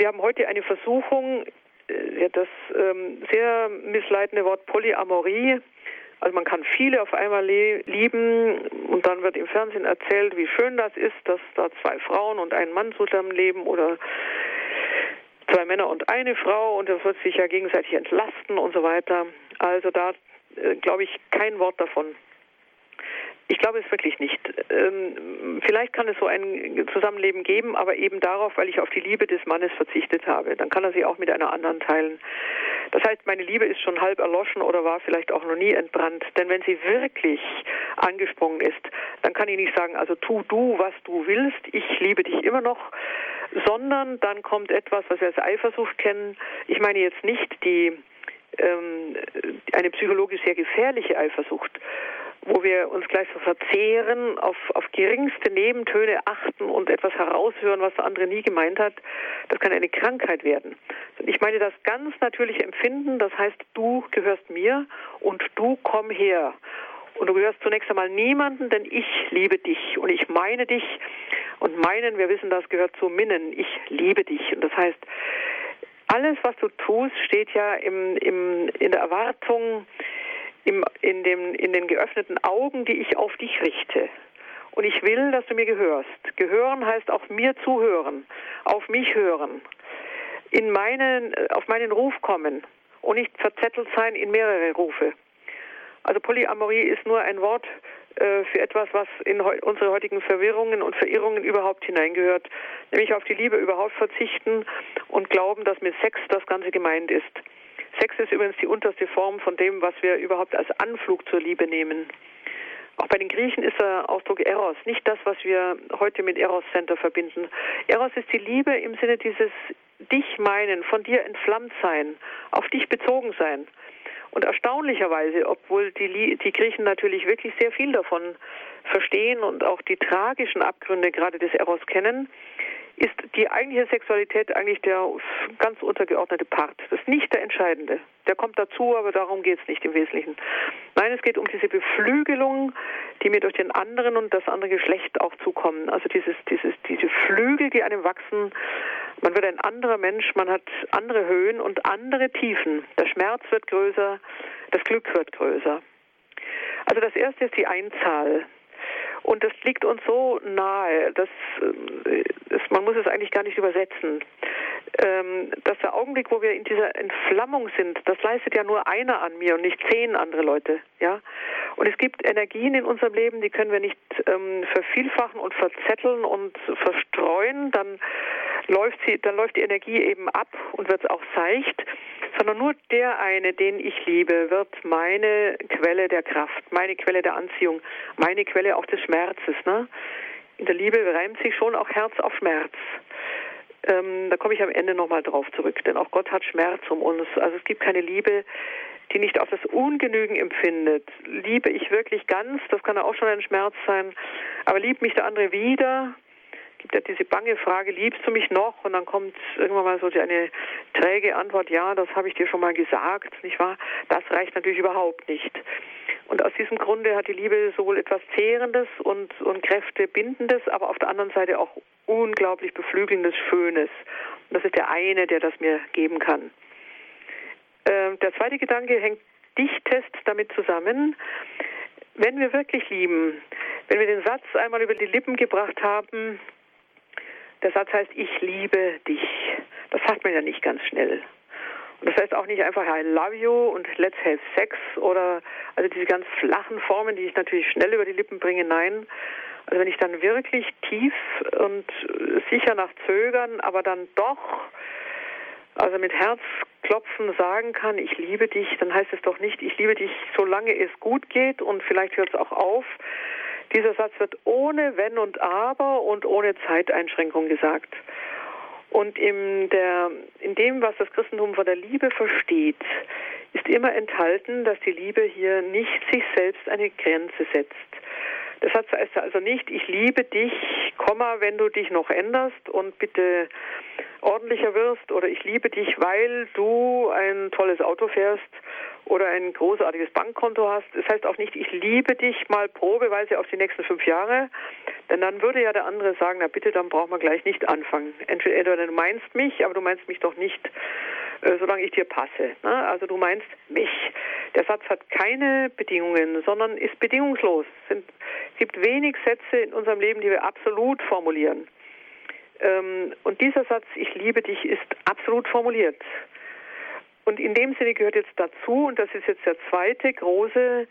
Wir haben heute eine Versuchung, äh, das ähm, sehr missleitende Wort Polyamorie. Also man kann viele auf einmal lieben und dann wird im Fernsehen erzählt, wie schön das ist, dass da zwei Frauen und ein Mann zusammenleben oder zwei Männer und eine Frau und das wird sich ja gegenseitig entlasten und so weiter. Also da äh, glaube ich kein Wort davon. Ich glaube es wirklich nicht. Ähm, vielleicht kann es so ein Zusammenleben geben, aber eben darauf, weil ich auf die Liebe des Mannes verzichtet habe. Dann kann er sie auch mit einer anderen teilen. Das heißt, meine Liebe ist schon halb erloschen oder war vielleicht auch noch nie entbrannt. Denn wenn sie wirklich angesprungen ist, dann kann ich nicht sagen, also tu du, was du willst, ich liebe dich immer noch, sondern dann kommt etwas, was wir als Eifersucht kennen. Ich meine jetzt nicht die ähm, eine psychologisch sehr gefährliche Eifersucht, wo wir uns gleich so verzehren, auf, auf geringste Nebentöne achten und etwas heraushören, was der andere nie gemeint hat, das kann eine Krankheit werden. Ich meine das ganz natürliche Empfinden, das heißt, du gehörst mir und du komm her. Und du gehörst zunächst einmal niemanden, denn ich liebe dich und ich meine dich und meinen, wir wissen, das gehört zu Minnen. Ich liebe dich. Und das heißt, alles, was du tust, steht ja im, im, in der Erwartung, im, in, dem, in den geöffneten Augen, die ich auf dich richte. Und ich will, dass du mir gehörst. Gehören heißt auch mir zuhören, auf mich hören, in meinen, auf meinen Ruf kommen und nicht verzettelt sein in mehrere Rufe. Also Polyamorie ist nur ein Wort äh, für etwas, was in unsere heutigen Verwirrungen und Verirrungen überhaupt hineingehört, nämlich auf die Liebe überhaupt verzichten und glauben, dass mit Sex das Ganze gemeint ist. Sex ist übrigens die unterste Form von dem, was wir überhaupt als Anflug zur Liebe nehmen. Auch bei den Griechen ist der Ausdruck Eros nicht das, was wir heute mit Eros Center verbinden. Eros ist die Liebe im Sinne dieses dich meinen, von dir entflammt sein, auf dich bezogen sein. Und erstaunlicherweise, obwohl die, die Griechen natürlich wirklich sehr viel davon verstehen und auch die tragischen Abgründe gerade des Eros kennen, ist die eigentliche Sexualität eigentlich der ganz untergeordnete Part. Das ist nicht der entscheidende. Der kommt dazu, aber darum geht es nicht im Wesentlichen. Nein, es geht um diese Beflügelung, die mir durch den anderen und das andere Geschlecht auch zukommen. Also dieses, dieses, diese Flügel, die einem wachsen. Man wird ein anderer Mensch, man hat andere Höhen und andere Tiefen. Der Schmerz wird größer, das Glück wird größer. Also das erste ist die Einzahl. Und das liegt uns so nahe, dass, äh, dass man muss es eigentlich gar nicht übersetzen. Ähm, dass der Augenblick, wo wir in dieser Entflammung sind, das leistet ja nur einer an mir und nicht zehn andere Leute. Ja, und es gibt Energien in unserem Leben, die können wir nicht ähm, vervielfachen und verzetteln und verstreuen. Dann läuft sie, dann läuft die Energie eben ab und wird auch seicht sondern nur der eine, den ich liebe, wird meine Quelle der Kraft, meine Quelle der Anziehung, meine Quelle auch des Schmerzes. Ne? In der Liebe reimt sich schon auch Herz auf Schmerz. Ähm, da komme ich am Ende nochmal drauf zurück, denn auch Gott hat Schmerz um uns. Also es gibt keine Liebe, die nicht auf das Ungenügen empfindet. Liebe ich wirklich ganz, das kann auch schon ein Schmerz sein, aber liebt mich der andere wieder, gibt ja diese bange Frage, liebst du mich noch? Und dann kommt irgendwann mal so eine träge Antwort, ja, das habe ich dir schon mal gesagt, nicht wahr? Das reicht natürlich überhaupt nicht. Und aus diesem Grunde hat die Liebe sowohl etwas Zehrendes und, und Kräftebindendes, aber auf der anderen Seite auch unglaublich beflügelndes, Schönes. Und das ist der eine, der das mir geben kann. Äh, der zweite Gedanke hängt dichtest damit zusammen, wenn wir wirklich lieben, wenn wir den Satz einmal über die Lippen gebracht haben, der Satz heißt, ich liebe dich. Das sagt man ja nicht ganz schnell. Und das heißt auch nicht einfach I love you und let's have sex oder also diese ganz flachen Formen, die ich natürlich schnell über die Lippen bringe. Nein. Also wenn ich dann wirklich tief und sicher nach Zögern, aber dann doch also mit Herzklopfen sagen kann, ich liebe dich, dann heißt es doch nicht, ich liebe dich, solange es gut geht und vielleicht hört es auch auf, dieser Satz wird ohne Wenn und Aber und ohne Zeiteinschränkung gesagt. Und in, der, in dem, was das Christentum von der Liebe versteht, ist immer enthalten, dass die Liebe hier nicht sich selbst eine Grenze setzt. Das heißt also nicht, ich liebe dich, Komma, wenn du dich noch änderst und bitte ordentlicher wirst oder ich liebe dich, weil du ein tolles Auto fährst oder ein großartiges Bankkonto hast. Das heißt auch nicht, ich liebe dich mal probeweise auf die nächsten fünf Jahre, denn dann würde ja der andere sagen, na bitte, dann braucht man gleich nicht anfangen. Entweder du meinst mich, aber du meinst mich doch nicht, äh, solange ich dir passe. Ne? Also du meinst mich. Der Satz hat keine Bedingungen, sondern ist bedingungslos. Es gibt wenig Sätze in unserem Leben, die wir absolut formulieren. Ähm, und dieser Satz, ich liebe dich, ist absolut formuliert. Und in dem Sinne gehört jetzt dazu, und das ist jetzt der zweite große,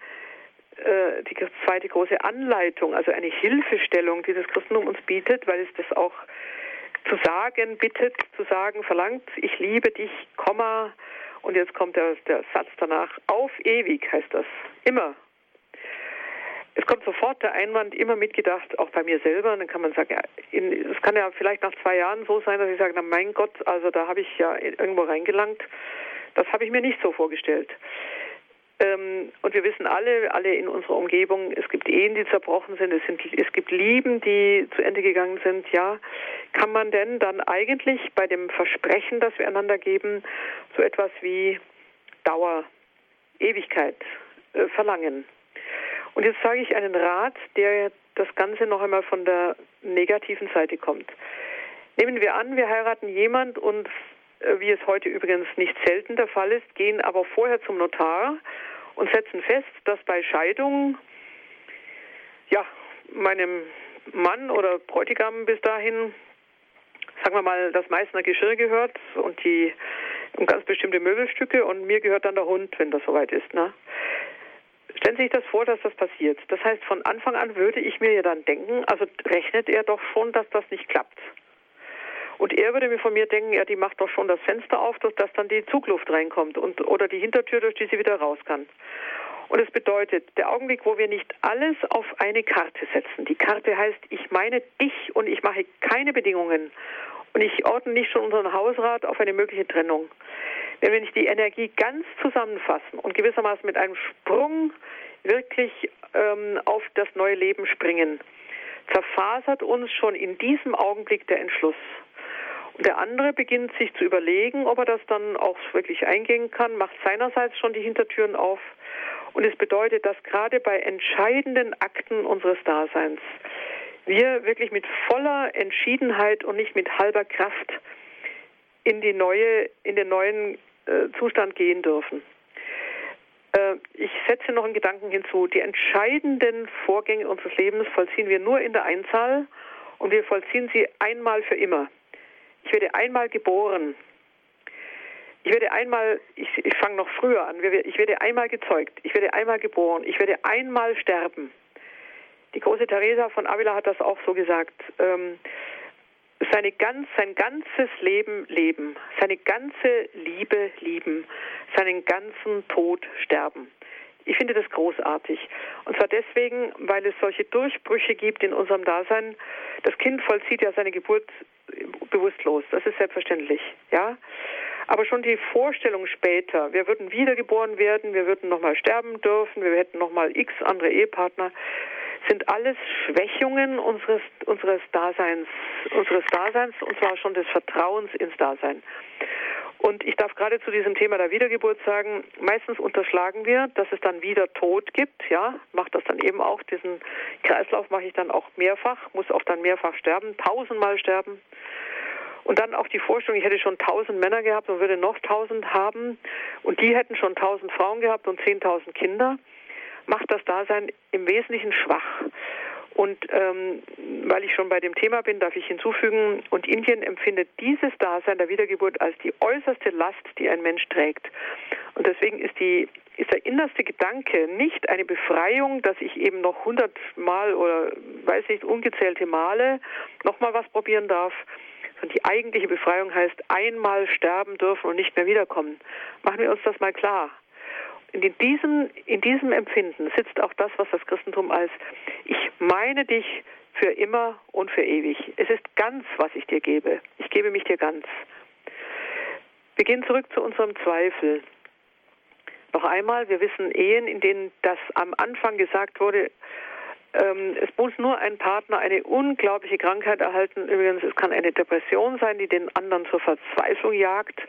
äh, die zweite große Anleitung, also eine Hilfestellung, die das Christentum uns bietet, weil es das auch zu sagen bittet, zu sagen verlangt, ich liebe dich, Komma, und jetzt kommt der, der Satz danach, auf ewig heißt das, immer. Es kommt sofort der Einwand, immer mitgedacht, auch bei mir selber. Dann kann man sagen, es kann ja vielleicht nach zwei Jahren so sein, dass ich sage, na mein Gott, also da habe ich ja irgendwo reingelangt. Das habe ich mir nicht so vorgestellt. Ähm, und wir wissen alle, alle in unserer Umgebung, es gibt Ehen, die zerbrochen sind, es, sind, es gibt Lieben, die zu Ende gegangen sind. Ja, kann man denn dann eigentlich bei dem Versprechen, das wir einander geben, so etwas wie Dauer, Ewigkeit äh, verlangen? Und jetzt sage ich einen Rat, der das Ganze noch einmal von der negativen Seite kommt. Nehmen wir an, wir heiraten jemand und äh, wie es heute übrigens nicht selten der Fall ist, gehen aber vorher zum Notar und setzen fest, dass bei Scheidung ja meinem Mann oder Bräutigam bis dahin, sagen wir mal, das Meißner Geschirr gehört und die und ganz bestimmte Möbelstücke und mir gehört dann der Hund, wenn das soweit ist. Ne? Stellen Sie sich das vor, dass das passiert. Das heißt, von Anfang an würde ich mir ja dann denken, also rechnet er doch schon, dass das nicht klappt. Und er würde mir von mir denken, ja, die macht doch schon das Fenster auf, dass dann die Zugluft reinkommt und oder die Hintertür, durch die sie wieder raus kann. Und es bedeutet, der Augenblick, wo wir nicht alles auf eine Karte setzen. Die Karte heißt, ich meine dich und ich mache keine Bedingungen. Und ich ordne nicht schon unseren Hausrat auf eine mögliche Trennung. Wenn wir nicht die Energie ganz zusammenfassen und gewissermaßen mit einem Sprung wirklich ähm, auf das neue Leben springen, zerfasert uns schon in diesem Augenblick der Entschluss. Der andere beginnt sich zu überlegen, ob er das dann auch wirklich eingehen kann, macht seinerseits schon die Hintertüren auf. Und es bedeutet, dass gerade bei entscheidenden Akten unseres Daseins wir wirklich mit voller Entschiedenheit und nicht mit halber Kraft in die neue, in den neuen Zustand gehen dürfen. Äh, ich setze noch einen Gedanken hinzu. Die entscheidenden Vorgänge unseres Lebens vollziehen wir nur in der Einzahl und wir vollziehen sie einmal für immer. Ich werde einmal geboren. Ich werde einmal, ich, ich fange noch früher an, ich werde einmal gezeugt, ich werde einmal geboren, ich werde einmal sterben. Die große Teresa von Avila hat das auch so gesagt. Ähm, seine ganz, sein ganzes Leben leben, seine ganze Liebe lieben, seinen ganzen Tod sterben. Ich finde das großartig. Und zwar deswegen, weil es solche Durchbrüche gibt in unserem Dasein. Das Kind vollzieht ja seine Geburt bewusstlos. Das ist selbstverständlich, ja. Aber schon die Vorstellung später, wir würden wiedergeboren werden, wir würden nochmal sterben dürfen, wir hätten nochmal x andere Ehepartner, sind alles Schwächungen unseres, unseres Daseins, unseres Daseins, und zwar schon des Vertrauens ins Dasein. Und ich darf gerade zu diesem Thema der Wiedergeburt sagen, meistens unterschlagen wir, dass es dann wieder Tod gibt, ja, macht das dann eben auch, diesen Kreislauf mache ich dann auch mehrfach, muss auch dann mehrfach sterben, tausendmal sterben. Und dann auch die Vorstellung, ich hätte schon tausend Männer gehabt und würde noch tausend haben und die hätten schon tausend Frauen gehabt und zehntausend Kinder, macht das Dasein im Wesentlichen schwach. Und ähm, weil ich schon bei dem Thema bin, darf ich hinzufügen, und Indien empfindet dieses Dasein der Wiedergeburt als die äußerste Last, die ein Mensch trägt. Und deswegen ist, die, ist der innerste Gedanke nicht eine Befreiung, dass ich eben noch hundertmal oder weiß nicht, ungezählte Male nochmal was probieren darf, sondern die eigentliche Befreiung heißt einmal sterben dürfen und nicht mehr wiederkommen. Machen wir uns das mal klar. In diesem, in diesem Empfinden sitzt auch das, was das Christentum als ich meine dich für immer und für ewig. Es ist ganz, was ich dir gebe. Ich gebe mich dir ganz. Wir gehen zurück zu unserem Zweifel. Noch einmal, wir wissen Ehen, in denen das am Anfang gesagt wurde, ähm, es muss nur ein Partner eine unglaubliche Krankheit erhalten. Übrigens, es kann eine Depression sein, die den anderen zur Verzweiflung jagt.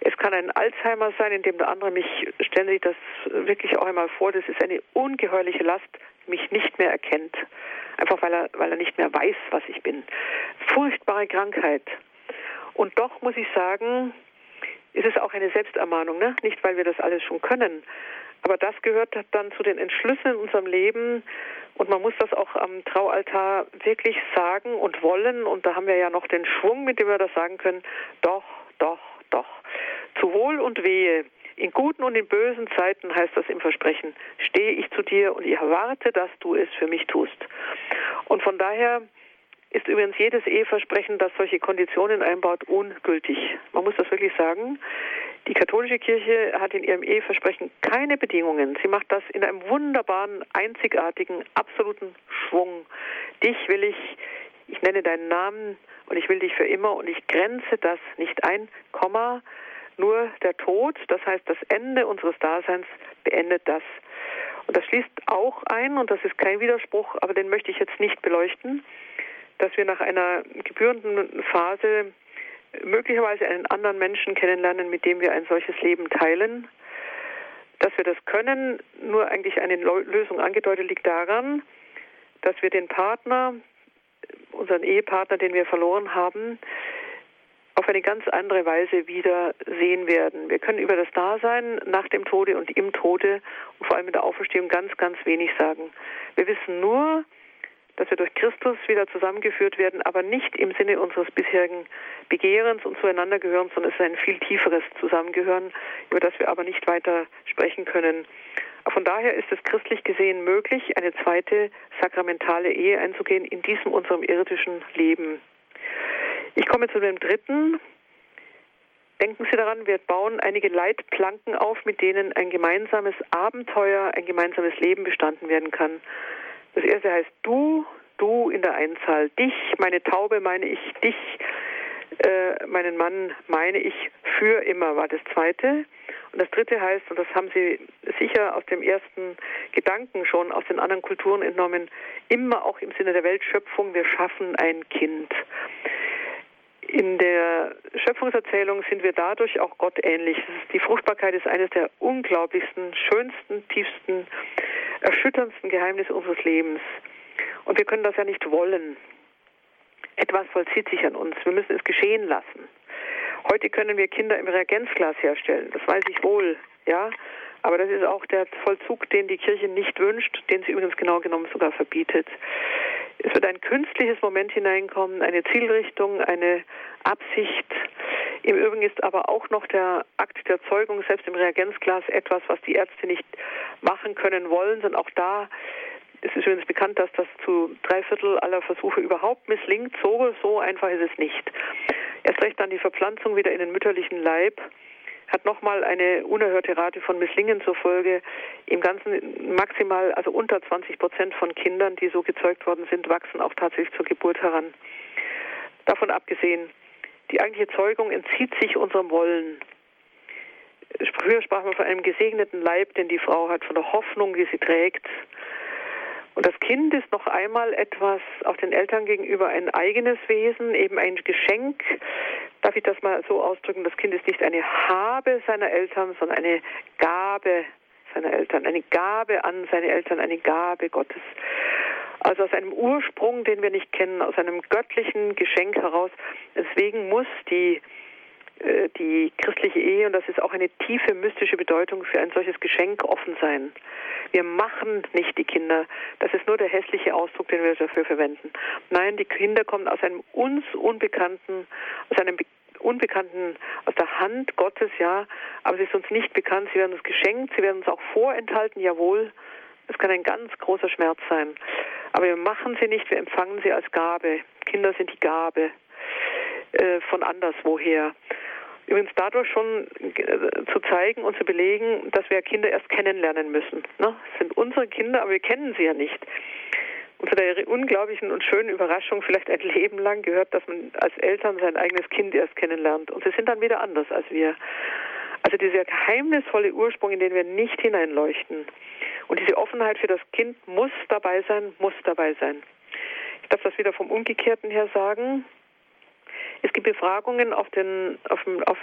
Es kann ein Alzheimer sein, in dem der andere mich, stellen Sie das wirklich auch einmal vor, das ist eine ungeheuerliche Last, mich nicht mehr erkennt. Einfach weil er, weil er nicht mehr weiß, was ich bin. Furchtbare Krankheit. Und doch muss ich sagen, ist es auch eine Selbstermahnung, ne? Nicht, weil wir das alles schon können. Aber das gehört dann zu den Entschlüssen in unserem Leben. Und man muss das auch am Traualtar wirklich sagen und wollen. Und da haben wir ja noch den Schwung, mit dem wir das sagen können. Doch, doch, doch. Zu Wohl und Wehe, in guten und in bösen Zeiten heißt das im Versprechen, stehe ich zu dir und ich erwarte, dass du es für mich tust. Und von daher ist übrigens jedes Eheversprechen, das solche Konditionen einbaut, ungültig. Man muss das wirklich sagen. Die katholische Kirche hat in ihrem Eheversprechen keine Bedingungen. Sie macht das in einem wunderbaren, einzigartigen, absoluten Schwung. Dich will ich, ich nenne deinen Namen und ich will dich für immer und ich grenze das nicht ein, Komma, Nur der Tod, das heißt das Ende unseres Daseins, beendet das. Und das schließt auch ein, und das ist kein Widerspruch, aber den möchte ich jetzt nicht beleuchten, dass wir nach einer gebührenden Phase möglicherweise einen anderen Menschen kennenlernen, mit dem wir ein solches Leben teilen. Dass wir das können, nur eigentlich eine Lösung angedeutet liegt daran, dass wir den Partner, unseren Ehepartner, den wir verloren haben, auf eine ganz andere Weise wieder sehen werden. Wir können über das Dasein nach dem Tode und im Tode und vor allem in der Auferstehung ganz, ganz wenig sagen. Wir wissen nur, dass wir durch Christus wieder zusammengeführt werden, aber nicht im Sinne unseres bisherigen Begehrens und zueinander gehören, sondern es ist ein viel tieferes Zusammengehören, über das wir aber nicht weiter sprechen können. Von daher ist es christlich gesehen möglich, eine zweite sakramentale Ehe einzugehen in diesem unserem irdischen Leben. Ich komme zu dem dritten. Denken Sie daran, wir bauen einige Leitplanken auf, mit denen ein gemeinsames Abenteuer, ein gemeinsames Leben bestanden werden kann. Das erste heißt du, du in der Einzahl, dich, meine Taube meine ich, dich, äh, meinen Mann meine ich für immer war das zweite. Und das dritte heißt, und das haben Sie sicher aus dem ersten Gedanken schon aus den anderen Kulturen entnommen, immer auch im Sinne der Weltschöpfung, wir schaffen ein Kind. In der Schöpfungserzählung sind wir dadurch auch Gott ähnlich. Die Fruchtbarkeit ist eines der unglaublichsten, schönsten, tiefsten, erschütterndsten Geheimnisse unseres Lebens. Und wir können das ja nicht wollen. Etwas vollzieht sich an uns. Wir müssen es geschehen lassen. Heute können wir Kinder im Reagenzglas herstellen. Das weiß ich wohl, ja. Aber das ist auch der Vollzug, den die Kirche nicht wünscht, den sie übrigens genau genommen sogar verbietet. Es wird ein künstliches Moment hineinkommen, eine Zielrichtung, eine Absicht. Im Übrigen ist aber auch noch der Akt der Zeugung selbst im Reagenzglas etwas, was die Ärzte nicht machen können wollen, sondern auch da es ist übrigens bekannt, dass das zu drei Viertel aller Versuche überhaupt misslingt. So, so einfach ist es nicht. Erst recht dann die Verpflanzung wieder in den mütterlichen Leib hat nochmal eine unerhörte Rate von Misslingen zur Folge. Im Ganzen maximal, also unter 20 Prozent von Kindern, die so gezeugt worden sind, wachsen auch tatsächlich zur Geburt heran. Davon abgesehen, die eigentliche Zeugung entzieht sich unserem Wollen. Früher sprach man von einem gesegneten Leib, den die Frau hat, von der Hoffnung, die sie trägt. Und das Kind ist noch einmal etwas auch den Eltern gegenüber ein eigenes Wesen, eben ein Geschenk. Darf ich das mal so ausdrücken? Das Kind ist nicht eine Habe seiner Eltern, sondern eine Gabe seiner Eltern, eine Gabe an seine Eltern, eine Gabe Gottes. Also aus einem Ursprung, den wir nicht kennen, aus einem göttlichen Geschenk heraus. Deswegen muss die die christliche Ehe, und das ist auch eine tiefe mystische Bedeutung für ein solches Geschenk, offen sein. Wir machen nicht die Kinder. Das ist nur der hässliche Ausdruck, den wir dafür verwenden. Nein, die Kinder kommen aus einem uns unbekannten, aus einem Unbekannten, aus der Hand Gottes, ja, aber sie ist uns nicht bekannt. Sie werden uns geschenkt, sie werden uns auch vorenthalten, jawohl. Es kann ein ganz großer Schmerz sein. Aber wir machen sie nicht, wir empfangen sie als Gabe. Kinder sind die Gabe äh, von anderswoher. Übrigens dadurch schon äh, zu zeigen und zu belegen, dass wir Kinder erst kennenlernen müssen. Ne? Das sind unsere Kinder, aber wir kennen sie ja nicht. Und zu der unglaublichen und schönen Überraschung, vielleicht ein Leben lang, gehört, dass man als Eltern sein eigenes Kind erst kennenlernt. Und sie sind dann wieder anders als wir. Also dieser geheimnisvolle Ursprung, in den wir nicht hineinleuchten. Und diese Offenheit für das Kind muss dabei sein, muss dabei sein. Ich darf das wieder vom Umgekehrten her sagen. Es gibt Befragungen auf, den, auf, auf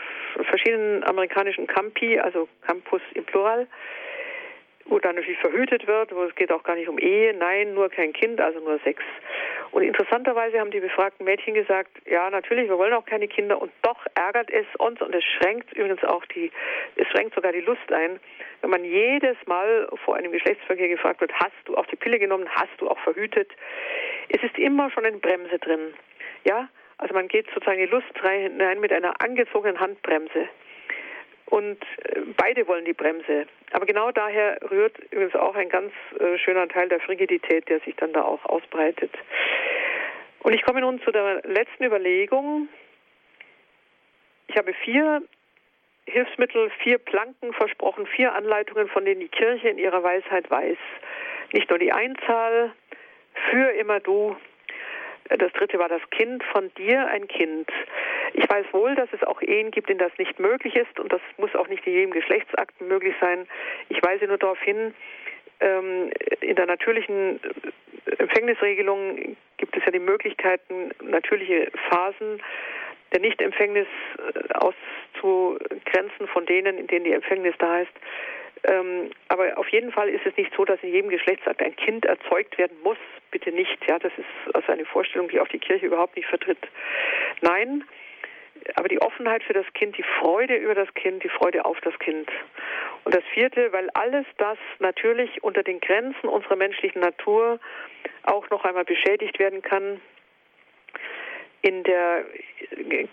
verschiedenen amerikanischen Campi, also Campus im Plural, wo dann natürlich verhütet wird, wo es geht auch gar nicht um Ehe, nein, nur kein Kind, also nur Sex. Und interessanterweise haben die befragten Mädchen gesagt, ja, natürlich, wir wollen auch keine Kinder und doch ärgert es uns und es schränkt übrigens auch die, es schränkt sogar die Lust ein, wenn man jedes Mal vor einem Geschlechtsverkehr gefragt wird, hast du auch die Pille genommen, hast du auch verhütet? Es ist immer schon eine Bremse drin. Ja, also man geht sozusagen in die Lust rein mit einer angezogenen Handbremse. Und äh, beide wollen die Bremse. Aber genau daher rührt übrigens auch ein ganz äh, schöner Teil der Frigidität, der sich dann da auch ausbreitet. Und ich komme nun zu der letzten Überlegung. Ich habe vier Hilfsmittel, vier Planken versprochen, vier Anleitungen, von denen die Kirche in ihrer Weisheit weiß. Nicht nur die Einzahl, für immer du, das dritte war das Kind von dir, ein Kind. Ich weiß wohl, dass es auch Ehen gibt, in das nicht möglich ist und das muss auch nicht in jedem Geschlechtsakt möglich sein. Ich weise nur darauf hin, ähm, in der natürlichen Empfängnisregelung gibt es ja die Möglichkeiten, natürliche Phasen der Nichtempfängnis äh, auszugrenzen von denen, in denen die Empfängnis da ist. Ähm, aber auf jeden Fall ist es nicht so, dass in jedem Geschlechtsakt ein Kind erzeugt werden muss. Bitte nicht. Ja, das ist also eine Vorstellung, die auch die Kirche überhaupt nicht vertritt. Nein, aber die Offenheit für das Kind, die Freude über das Kind, die Freude auf das Kind. Und das vierte, weil alles das natürlich unter den Grenzen unserer menschlichen Natur auch noch einmal beschädigt werden kann. In der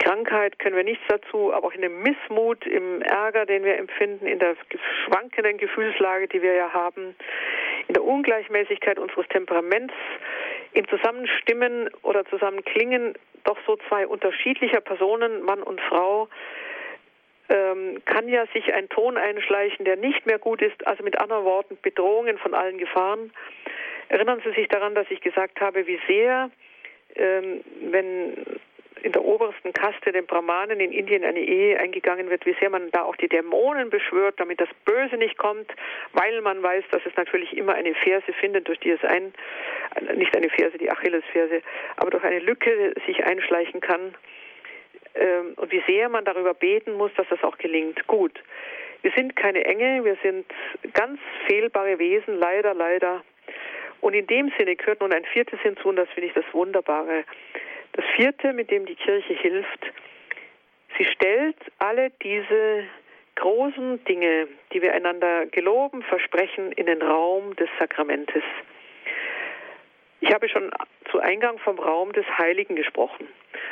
Krankheit können wir nichts dazu, aber auch in dem Missmut, im Ärger, den wir empfinden, in der schwankenden Gefühlslage, die wir ja haben, in der Ungleichmäßigkeit unseres Temperaments, im Zusammenstimmen oder Zusammenklingen doch so zwei unterschiedlicher Personen, Mann und Frau, ähm, kann ja sich ein Ton einschleichen, der nicht mehr gut ist, also mit anderen Worten Bedrohungen von allen Gefahren. Erinnern Sie sich daran, dass ich gesagt habe, wie sehr, ähm, wenn in der obersten Kaste, den Brahmanen in Indien, eine Ehe eingegangen wird, wie sehr man da auch die Dämonen beschwört, damit das Böse nicht kommt, weil man weiß, dass es natürlich immer eine Ferse findet, durch die es ein, nicht eine Ferse, die Achillesferse, aber durch eine Lücke sich einschleichen kann. Ähm, und wie sehr man darüber beten muss, dass das auch gelingt. Gut. Wir sind keine Engel, wir sind ganz fehlbare Wesen, leider, leider. Und in dem Sinne gehört nun ein viertes hinzu, und das finde ich das Wunderbare. Das vierte, mit dem die Kirche hilft, sie stellt alle diese großen Dinge, die wir einander geloben, versprechen, in den Raum des Sakramentes. Ich habe schon zu Eingang vom Raum des Heiligen gesprochen.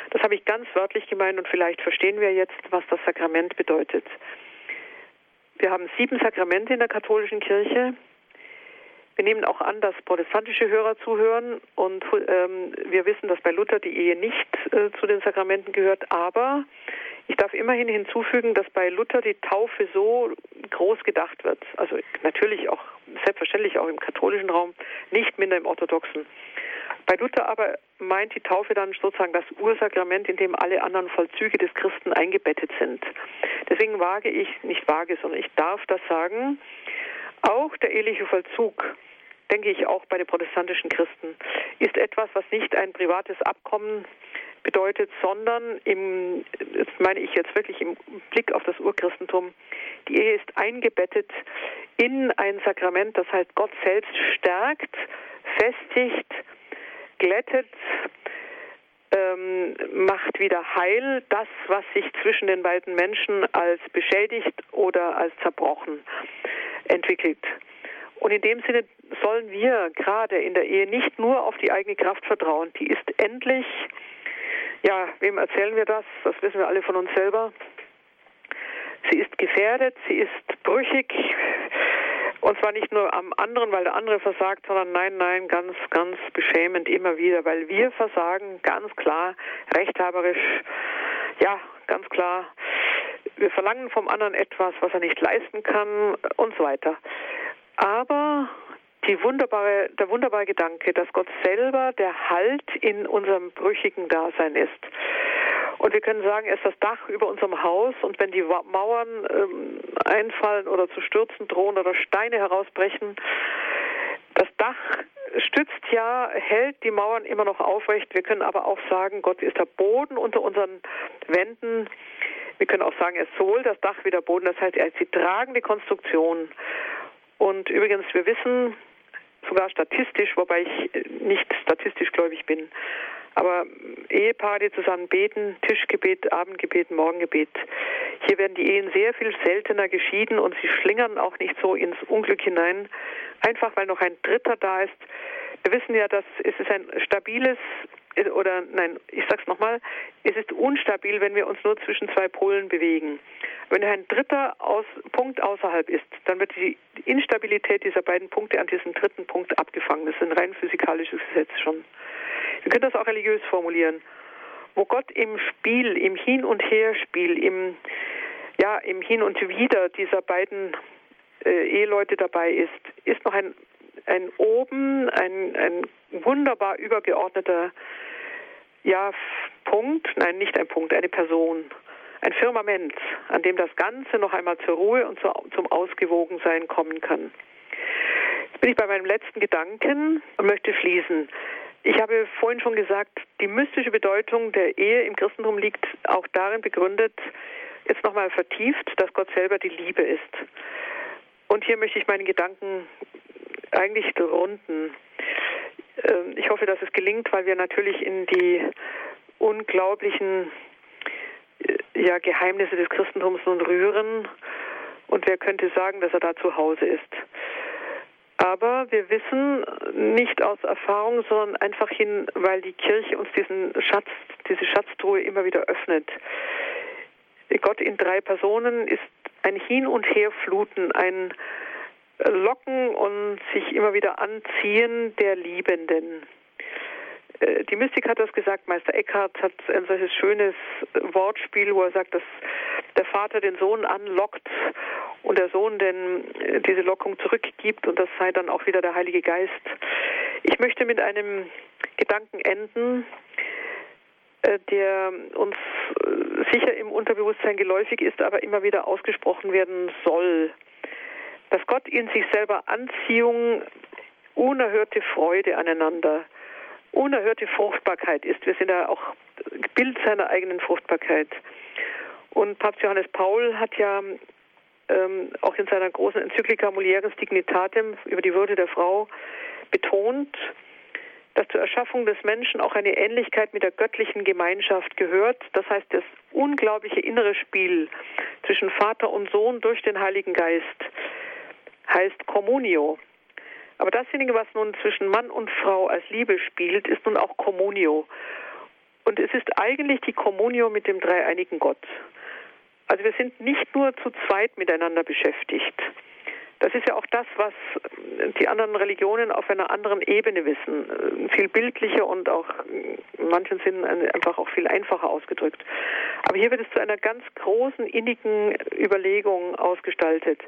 Das habe ich ganz wörtlich gemeint und vielleicht verstehen wir jetzt, was das Sakrament bedeutet. Wir haben sieben Sakramente in der katholischen Kirche. Wir nehmen auch an, dass protestantische Hörer zuhören und ähm, wir wissen, dass bei Luther die Ehe nicht äh, zu den Sakramenten gehört. Aber ich darf immerhin hinzufügen, dass bei Luther die Taufe so groß gedacht wird. Also natürlich auch, selbstverständlich auch im katholischen Raum, nicht minder im orthodoxen. Bei Luther aber meint die Taufe dann sozusagen das Ursakrament, in dem alle anderen Vollzüge des Christen eingebettet sind. Deswegen wage ich, nicht wage, sondern ich darf das sagen, auch der eheliche Vollzug denke ich auch bei den protestantischen Christen, ist etwas, was nicht ein privates Abkommen bedeutet, sondern im, das meine ich jetzt wirklich im Blick auf das Urchristentum, die Ehe ist eingebettet in ein Sakrament, das halt Gott selbst stärkt, festigt, glättet, ähm, macht wieder heil das, was sich zwischen den beiden Menschen als beschädigt oder als zerbrochen entwickelt. Und in dem Sinne sollen wir gerade in der Ehe nicht nur auf die eigene Kraft vertrauen. Die ist endlich, ja, wem erzählen wir das? Das wissen wir alle von uns selber. Sie ist gefährdet, sie ist brüchig. Und zwar nicht nur am anderen, weil der andere versagt, sondern nein, nein, ganz, ganz beschämend immer wieder, weil wir versagen, ganz klar, rechthaberisch, ja, ganz klar. Wir verlangen vom anderen etwas, was er nicht leisten kann und so weiter. Aber wunderbare, der wunderbare Gedanke, dass Gott selber der Halt in unserem brüchigen Dasein ist. Und wir können sagen, er ist das Dach über unserem Haus und wenn die Mauern ähm, einfallen oder zu stürzen drohen oder Steine herausbrechen, das Dach stützt ja, hält die Mauern immer noch aufrecht. Wir können aber auch sagen, Gott ist der Boden unter unseren Wänden. Wir können auch sagen, er ist sowohl das Dach wie der Boden. Das heißt, er ist die tragende Konstruktion. Und übrigens, wir wissen sogar statistisch, wobei ich nicht statistisch gläubig bin, aber Ehepaare, die zusammen beten, Tischgebet, Abendgebet, Morgengebet, hier werden die Ehen sehr viel seltener geschieden und sie schlingern auch nicht so ins Unglück hinein, einfach weil noch ein Dritter da ist. Wir wissen ja, dass es ist ein stabiles oder nein, ich sag's nochmal, es ist unstabil, wenn wir uns nur zwischen zwei Polen bewegen. Wenn ein dritter aus, Punkt außerhalb ist, dann wird die Instabilität dieser beiden Punkte an diesem dritten Punkt abgefangen. Das ist ein rein physikalisches Gesetz schon. Wir können das auch religiös formulieren. Wo Gott im Spiel, im Hin- und Herspiel, im, ja, im Hin und Wider dieser beiden äh, Eheleute dabei ist, ist noch ein, ein Oben, ein, ein wunderbar übergeordneter ja, Punkt, nein, nicht ein Punkt, eine Person, ein Firmament, an dem das Ganze noch einmal zur Ruhe und zum Ausgewogensein kommen kann. Jetzt bin ich bei meinem letzten Gedanken und möchte schließen. Ich habe vorhin schon gesagt, die mystische Bedeutung der Ehe im Christentum liegt auch darin begründet, jetzt nochmal vertieft, dass Gott selber die Liebe ist. Und hier möchte ich meinen Gedanken eigentlich runden. Ähm, ich hoffe, dass es gelingt, weil wir natürlich in die unglaublichen äh, ja, Geheimnisse des Christentums nun rühren. Und wer könnte sagen, dass er da zu Hause ist? Aber wir wissen nicht aus Erfahrung, sondern einfach hin, weil die Kirche uns diesen Schatz, diese Schatztruhe immer wieder öffnet. Gott in drei Personen ist ein Hin- und Herfluten, ein Locken und sich immer wieder anziehen der Liebenden. Äh, die Mystik hat das gesagt, Meister Eckhart hat ein solches schönes Wortspiel, wo er sagt, dass der Vater den Sohn anlockt und der Sohn denn äh, diese Lockung zurückgibt und das sei dann auch wieder der Heilige Geist. Ich möchte mit einem Gedanken enden, äh, der uns sicher im Unterbewusstsein geläufig ist, aber immer wieder ausgesprochen werden soll. Dass Gott in sich selber Anziehung, unerhörte Freude aneinander, unerhörte Fruchtbarkeit ist. Wir sind ja auch Bild seiner eigenen Fruchtbarkeit. Und Papst Johannes Paul hat ja ähm, auch in seiner großen Enzyklika Mulierens Dignitatem über die Würde der Frau betont, dass zur Erschaffung des Menschen auch eine Ähnlichkeit mit der göttlichen Gemeinschaft gehört. Das heißt, das unglaubliche innere Spiel zwischen Vater und Sohn durch den Heiligen Geist heißt Communio. Aber dasjenige, was nun zwischen Mann und Frau als Liebe spielt, ist nun auch Communio. Und es ist eigentlich die Communio mit dem dreieinigen Gott. Also wir sind nicht nur zu zweit miteinander beschäftigt. Das ist ja auch das, was die anderen Religionen auf einer anderen Ebene wissen. Viel bildlicher und auch in manchen Sinnen einfach auch viel einfacher ausgedrückt. Aber hier wird es zu einer ganz großen, innigen Überlegung ausgestaltet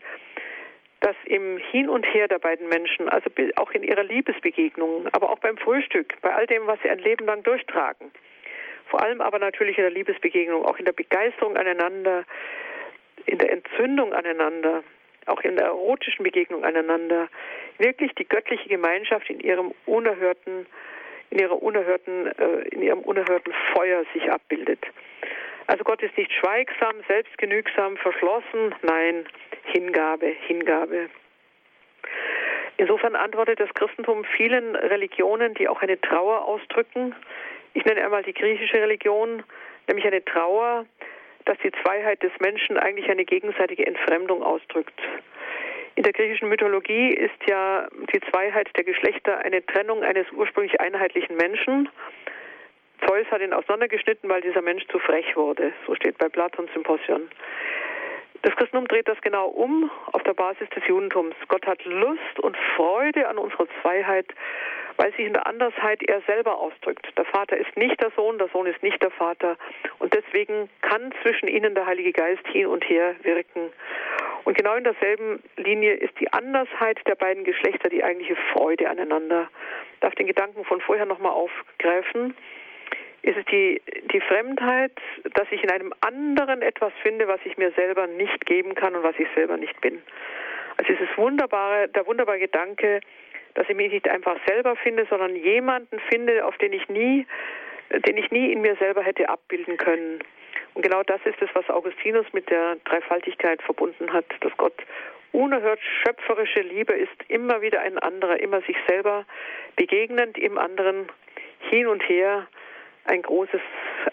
dass im Hin und Her der beiden Menschen, also auch in ihrer Liebesbegegnung, aber auch beim Frühstück, bei all dem, was sie ein Leben lang durchtragen, vor allem aber natürlich in der Liebesbegegnung, auch in der Begeisterung aneinander, in der Entzündung aneinander, auch in der erotischen Begegnung aneinander, wirklich die göttliche Gemeinschaft in ihrem unerhörten, in ihrer unerhörten, äh, in ihrem unerhörten Feuer sich abbildet. Also Gott ist nicht schweigsam, selbstgenügsam, verschlossen, nein, Hingabe, Hingabe. Insofern antwortet das Christentum vielen Religionen, die auch eine Trauer ausdrücken. Ich nenne einmal die griechische Religion, nämlich eine Trauer, dass die Zweiheit des Menschen eigentlich eine gegenseitige Entfremdung ausdrückt. In der griechischen Mythologie ist ja die Zweiheit der Geschlechter eine Trennung eines ursprünglich einheitlichen Menschen. Zeus hat ihn auseinandergeschnitten, weil dieser Mensch zu frech wurde. So steht bei Platons Symposion. Das Christentum dreht das genau um auf der Basis des Judentums. Gott hat Lust und Freude an unserer Zweiheit, weil sich in der Andersheit er selber ausdrückt. Der Vater ist nicht der Sohn, der Sohn ist nicht der Vater. Und deswegen kann zwischen ihnen der Heilige Geist hin und her wirken. Und genau in derselben Linie ist die Andersheit der beiden Geschlechter die eigentliche Freude aneinander. Ich darf den Gedanken von vorher nochmal aufgreifen ist es die, die Fremdheit, dass ich in einem anderen etwas finde, was ich mir selber nicht geben kann und was ich selber nicht bin. Also es ist wunderbare, der wunderbare Gedanke, dass ich mich nicht einfach selber finde, sondern jemanden finde, auf den ich nie, den ich nie in mir selber hätte abbilden können. Und genau das ist es, was Augustinus mit der Dreifaltigkeit verbunden hat, dass Gott unerhört schöpferische Liebe ist, immer wieder ein anderer, immer sich selber begegnend im anderen hin und her ein großes,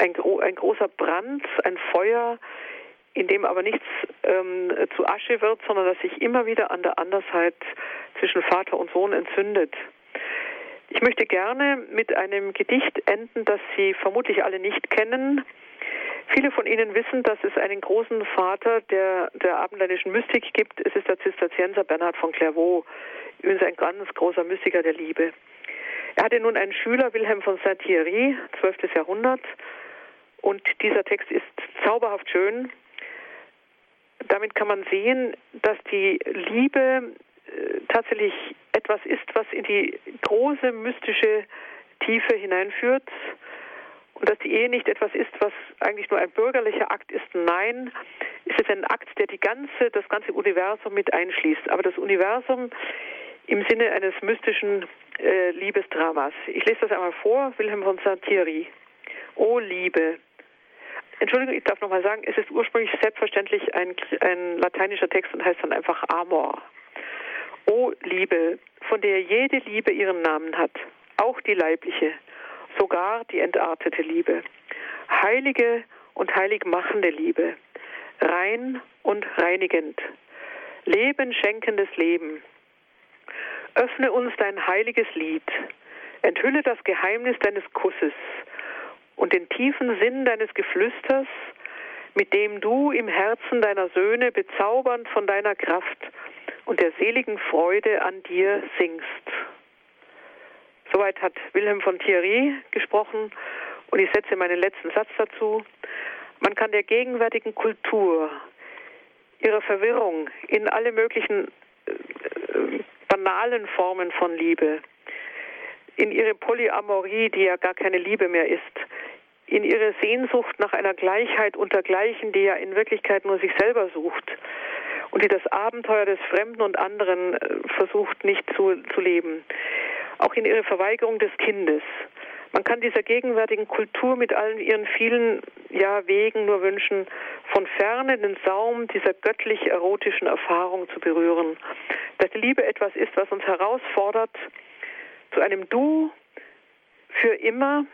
ein, ein großer Brand, ein Feuer, in dem aber nichts ähm, zu Asche wird, sondern das sich immer wieder an der Andersheit zwischen Vater und Sohn entzündet. Ich möchte gerne mit einem Gedicht enden, das Sie vermutlich alle nicht kennen. Viele von Ihnen wissen, dass es einen großen Vater der, der abendländischen Mystik gibt. Es ist der Zisterzienser Bernhard von Clairvaux, übrigens ein ganz großer Mystiker der Liebe. Er hatte nun einen Schüler, Wilhelm von Saint-Thierry, 12. Jahrhundert, und dieser Text ist zauberhaft schön. Damit kann man sehen, dass die Liebe äh, tatsächlich etwas ist, was in die große mystische Tiefe hineinführt und dass die Ehe nicht etwas ist, was eigentlich nur ein bürgerlicher Akt ist. Nein, es ist ein Akt, der die ganze, das ganze Universum mit einschließt. Aber das Universum im Sinne eines mystischen äh, Liebesdramas. Ich lese das einmal vor, Wilhelm von Saint-Thierry. O Liebe. Entschuldigung, ich darf nochmal sagen, es ist ursprünglich selbstverständlich ein, ein lateinischer Text und heißt dann einfach Amor. O Liebe, von der jede Liebe ihren Namen hat, auch die leibliche, sogar die entartete Liebe. Heilige und heiligmachende Liebe, rein und reinigend, Leben schenkendes Leben. Öffne uns dein heiliges Lied, enthülle das Geheimnis deines Kusses und den tiefen Sinn deines Geflüsters, mit dem du im Herzen deiner Söhne bezaubernd von deiner Kraft und der seligen Freude an dir singst. Soweit hat Wilhelm von Thierry gesprochen und ich setze meinen letzten Satz dazu. Man kann der gegenwärtigen Kultur, ihrer Verwirrung in alle möglichen äh, banalen Formen von Liebe, in ihre Polyamorie, die ja gar keine Liebe mehr ist, in ihre Sehnsucht nach einer Gleichheit unter Gleichen, die ja in Wirklichkeit nur sich selber sucht. Und die das Abenteuer des Fremden und anderen äh, versucht nicht zu, zu leben. Auch in ihre Verweigerung des Kindes. Man kann dieser gegenwärtigen Kultur mit allen ihren vielen ja, Wegen nur wünschen, von ferne den Saum dieser göttlich-erotischen Erfahrung zu berühren. Dass die Liebe etwas ist, was uns herausfordert zu einem Du für immer,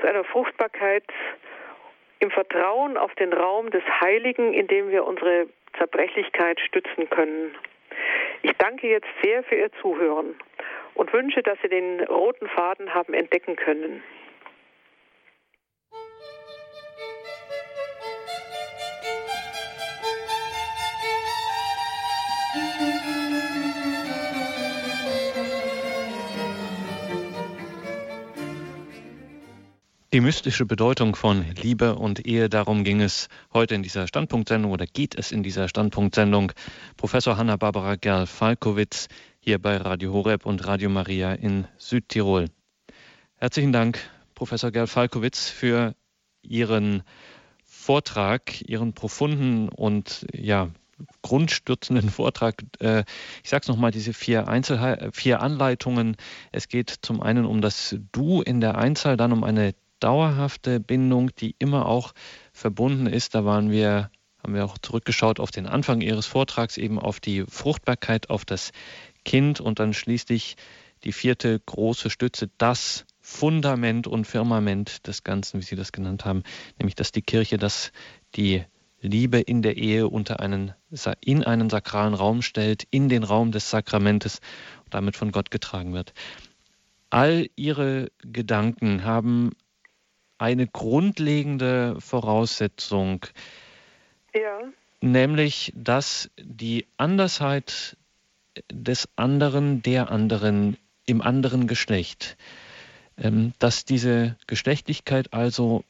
zu einer Fruchtbarkeit im Vertrauen auf den Raum des Heiligen, in dem wir unsere Zerbrechlichkeit stützen können. Ich danke jetzt sehr für Ihr Zuhören und wünsche, dass Sie den roten Faden haben entdecken können. Die mystische Bedeutung von Liebe und Ehe, darum ging es heute in dieser Standpunktsendung oder geht es in dieser Standpunktsendung. Professor Hanna-Barbara Gerl-Falkowitz hier bei Radio Horeb und Radio Maria in Südtirol. Herzlichen Dank, Professor Gerl Falkowitz, für Ihren Vortrag, Ihren profunden und ja, grundstürzenden Vortrag. Äh, ich sage es nochmal, diese vier, Einzelhe vier Anleitungen. Es geht zum einen um das Du in der Einzahl, dann um eine dauerhafte Bindung, die immer auch verbunden ist. Da waren wir, haben wir auch zurückgeschaut auf den Anfang Ihres Vortrags, eben auf die Fruchtbarkeit, auf das Kind und dann schließlich die vierte große Stütze, das Fundament und Firmament des Ganzen, wie Sie das genannt haben, nämlich dass die Kirche, dass die Liebe in der Ehe unter einen, in einen sakralen Raum stellt, in den Raum des Sakramentes und damit von Gott getragen wird. All Ihre Gedanken haben eine grundlegende Voraussetzung, ja. nämlich dass die Andersheit des anderen, der anderen, im anderen Geschlecht. Ähm, dass diese Geschlechtlichkeit also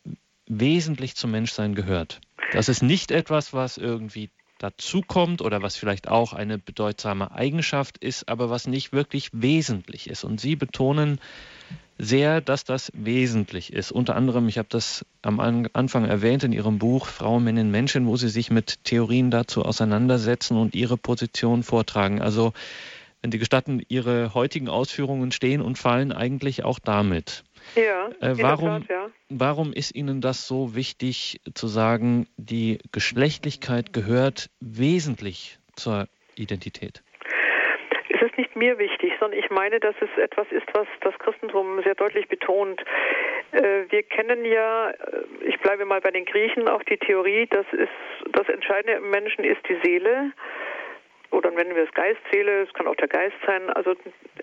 wesentlich zum Menschsein gehört. Das ist nicht etwas, was irgendwie dazukommt oder was vielleicht auch eine bedeutsame Eigenschaft ist, aber was nicht wirklich wesentlich ist. Und Sie betonen sehr, dass das wesentlich ist. Unter anderem, ich habe das am Anfang erwähnt in Ihrem Buch Frau, Männin, Menschen, wo Sie sich mit Theorien dazu auseinandersetzen und Ihre Position vortragen. Also, wenn Sie gestatten, Ihre heutigen Ausführungen stehen und fallen eigentlich auch damit. Ja, äh, warum, Tat, ja. warum ist Ihnen das so wichtig zu sagen, die Geschlechtlichkeit gehört wesentlich zur Identität? es ist nicht mir wichtig, sondern ich meine, dass es etwas ist, was das Christentum sehr deutlich betont. Äh, wir kennen ja, äh, ich bleibe mal bei den Griechen, auch die Theorie, dass es das Entscheidende im Menschen ist die Seele. Oder nennen wir es Geistseele, es kann auch der Geist sein, also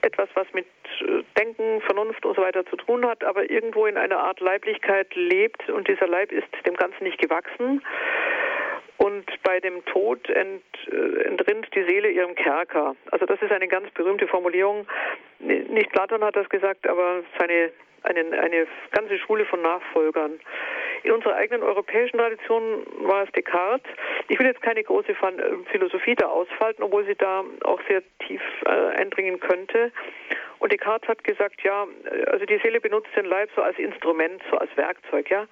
etwas, was mit äh, Denken, Vernunft und so weiter zu tun hat, aber irgendwo in einer Art Leiblichkeit lebt und dieser Leib ist dem Ganzen nicht gewachsen. Und bei dem Tod ent, äh, entrinnt die Seele ihrem Kerker. Also das ist eine ganz berühmte Formulierung. Nicht Platon hat das gesagt, aber seine eine, eine ganze Schule von Nachfolgern. In unserer eigenen europäischen Tradition war es Descartes. Ich will jetzt keine große Philosophie da ausfalten, obwohl sie da auch sehr tief äh, eindringen könnte. Und Descartes hat gesagt, ja, also die Seele benutzt den Leib so als Instrument, so als Werkzeug, ja.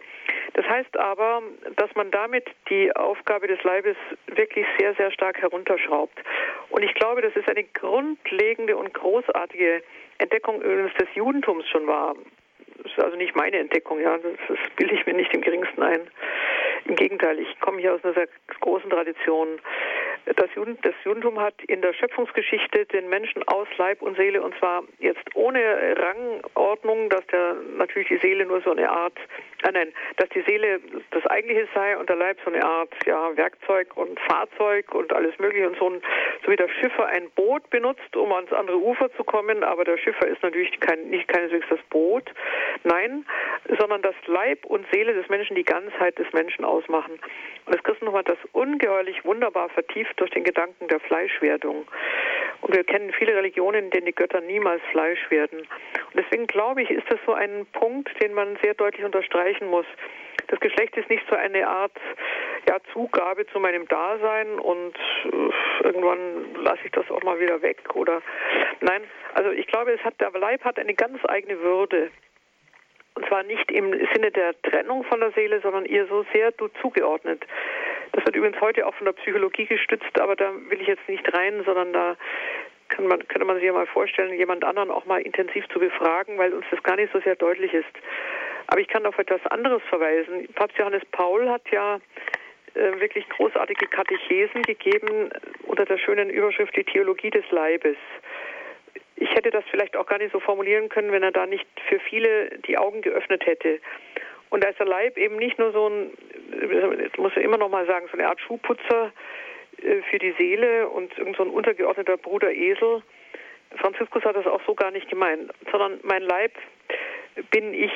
Das heißt aber, dass man damit die Aufgabe des Leibes wirklich sehr, sehr stark herunterschraubt. Und ich glaube, das ist eine grundlegende und großartige Entdeckung übrigens des Judentums schon war. Das ist also nicht meine Entdeckung, ja, das, das bilde ich mir nicht im geringsten ein. Im Gegenteil, ich komme hier aus einer sehr großen Tradition. Das, Juden, das Judentum hat in der Schöpfungsgeschichte den Menschen aus Leib und Seele und zwar jetzt ohne Rangordnung, dass der natürlich die Seele nur so eine Art, äh nein, dass die Seele das eigentliche sei und der Leib so eine Art ja, Werkzeug und Fahrzeug und alles mögliche und so, ein, so wie der Schiffer ein Boot benutzt, um ans andere Ufer zu kommen, aber der Schiffer ist natürlich kein, nicht keineswegs das Boot, nein, sondern dass Leib und Seele des Menschen die Ganzheit des Menschen ausmachen. Und das Christentum hat das ungeheuerlich wunderbar vertieft durch den Gedanken der Fleischwerdung. Und wir kennen viele Religionen, in denen die Götter niemals Fleisch werden. Und deswegen glaube ich, ist das so ein Punkt, den man sehr deutlich unterstreichen muss. Das Geschlecht ist nicht so eine Art ja, Zugabe zu meinem Dasein und äh, irgendwann lasse ich das auch mal wieder weg oder nein, also ich glaube, es hat der Leib hat eine ganz eigene Würde. Und zwar nicht im Sinne der Trennung von der Seele, sondern ihr so sehr zugeordnet. Das wird übrigens heute auch von der Psychologie gestützt, aber da will ich jetzt nicht rein, sondern da kann man, könnte man sich ja mal vorstellen, jemand anderen auch mal intensiv zu befragen, weil uns das gar nicht so sehr deutlich ist. Aber ich kann auf etwas anderes verweisen. Papst Johannes Paul hat ja äh, wirklich großartige Katechesen gegeben unter der schönen Überschrift Die Theologie des Leibes ich hätte das vielleicht auch gar nicht so formulieren können, wenn er da nicht für viele die Augen geöffnet hätte. Und da ist der Leib eben nicht nur so ein, jetzt muss ich immer noch mal sagen, so eine Art Schuhputzer äh, für die Seele und so ein untergeordneter Bruder Esel. Franziskus hat das auch so gar nicht gemeint, sondern mein Leib bin ich.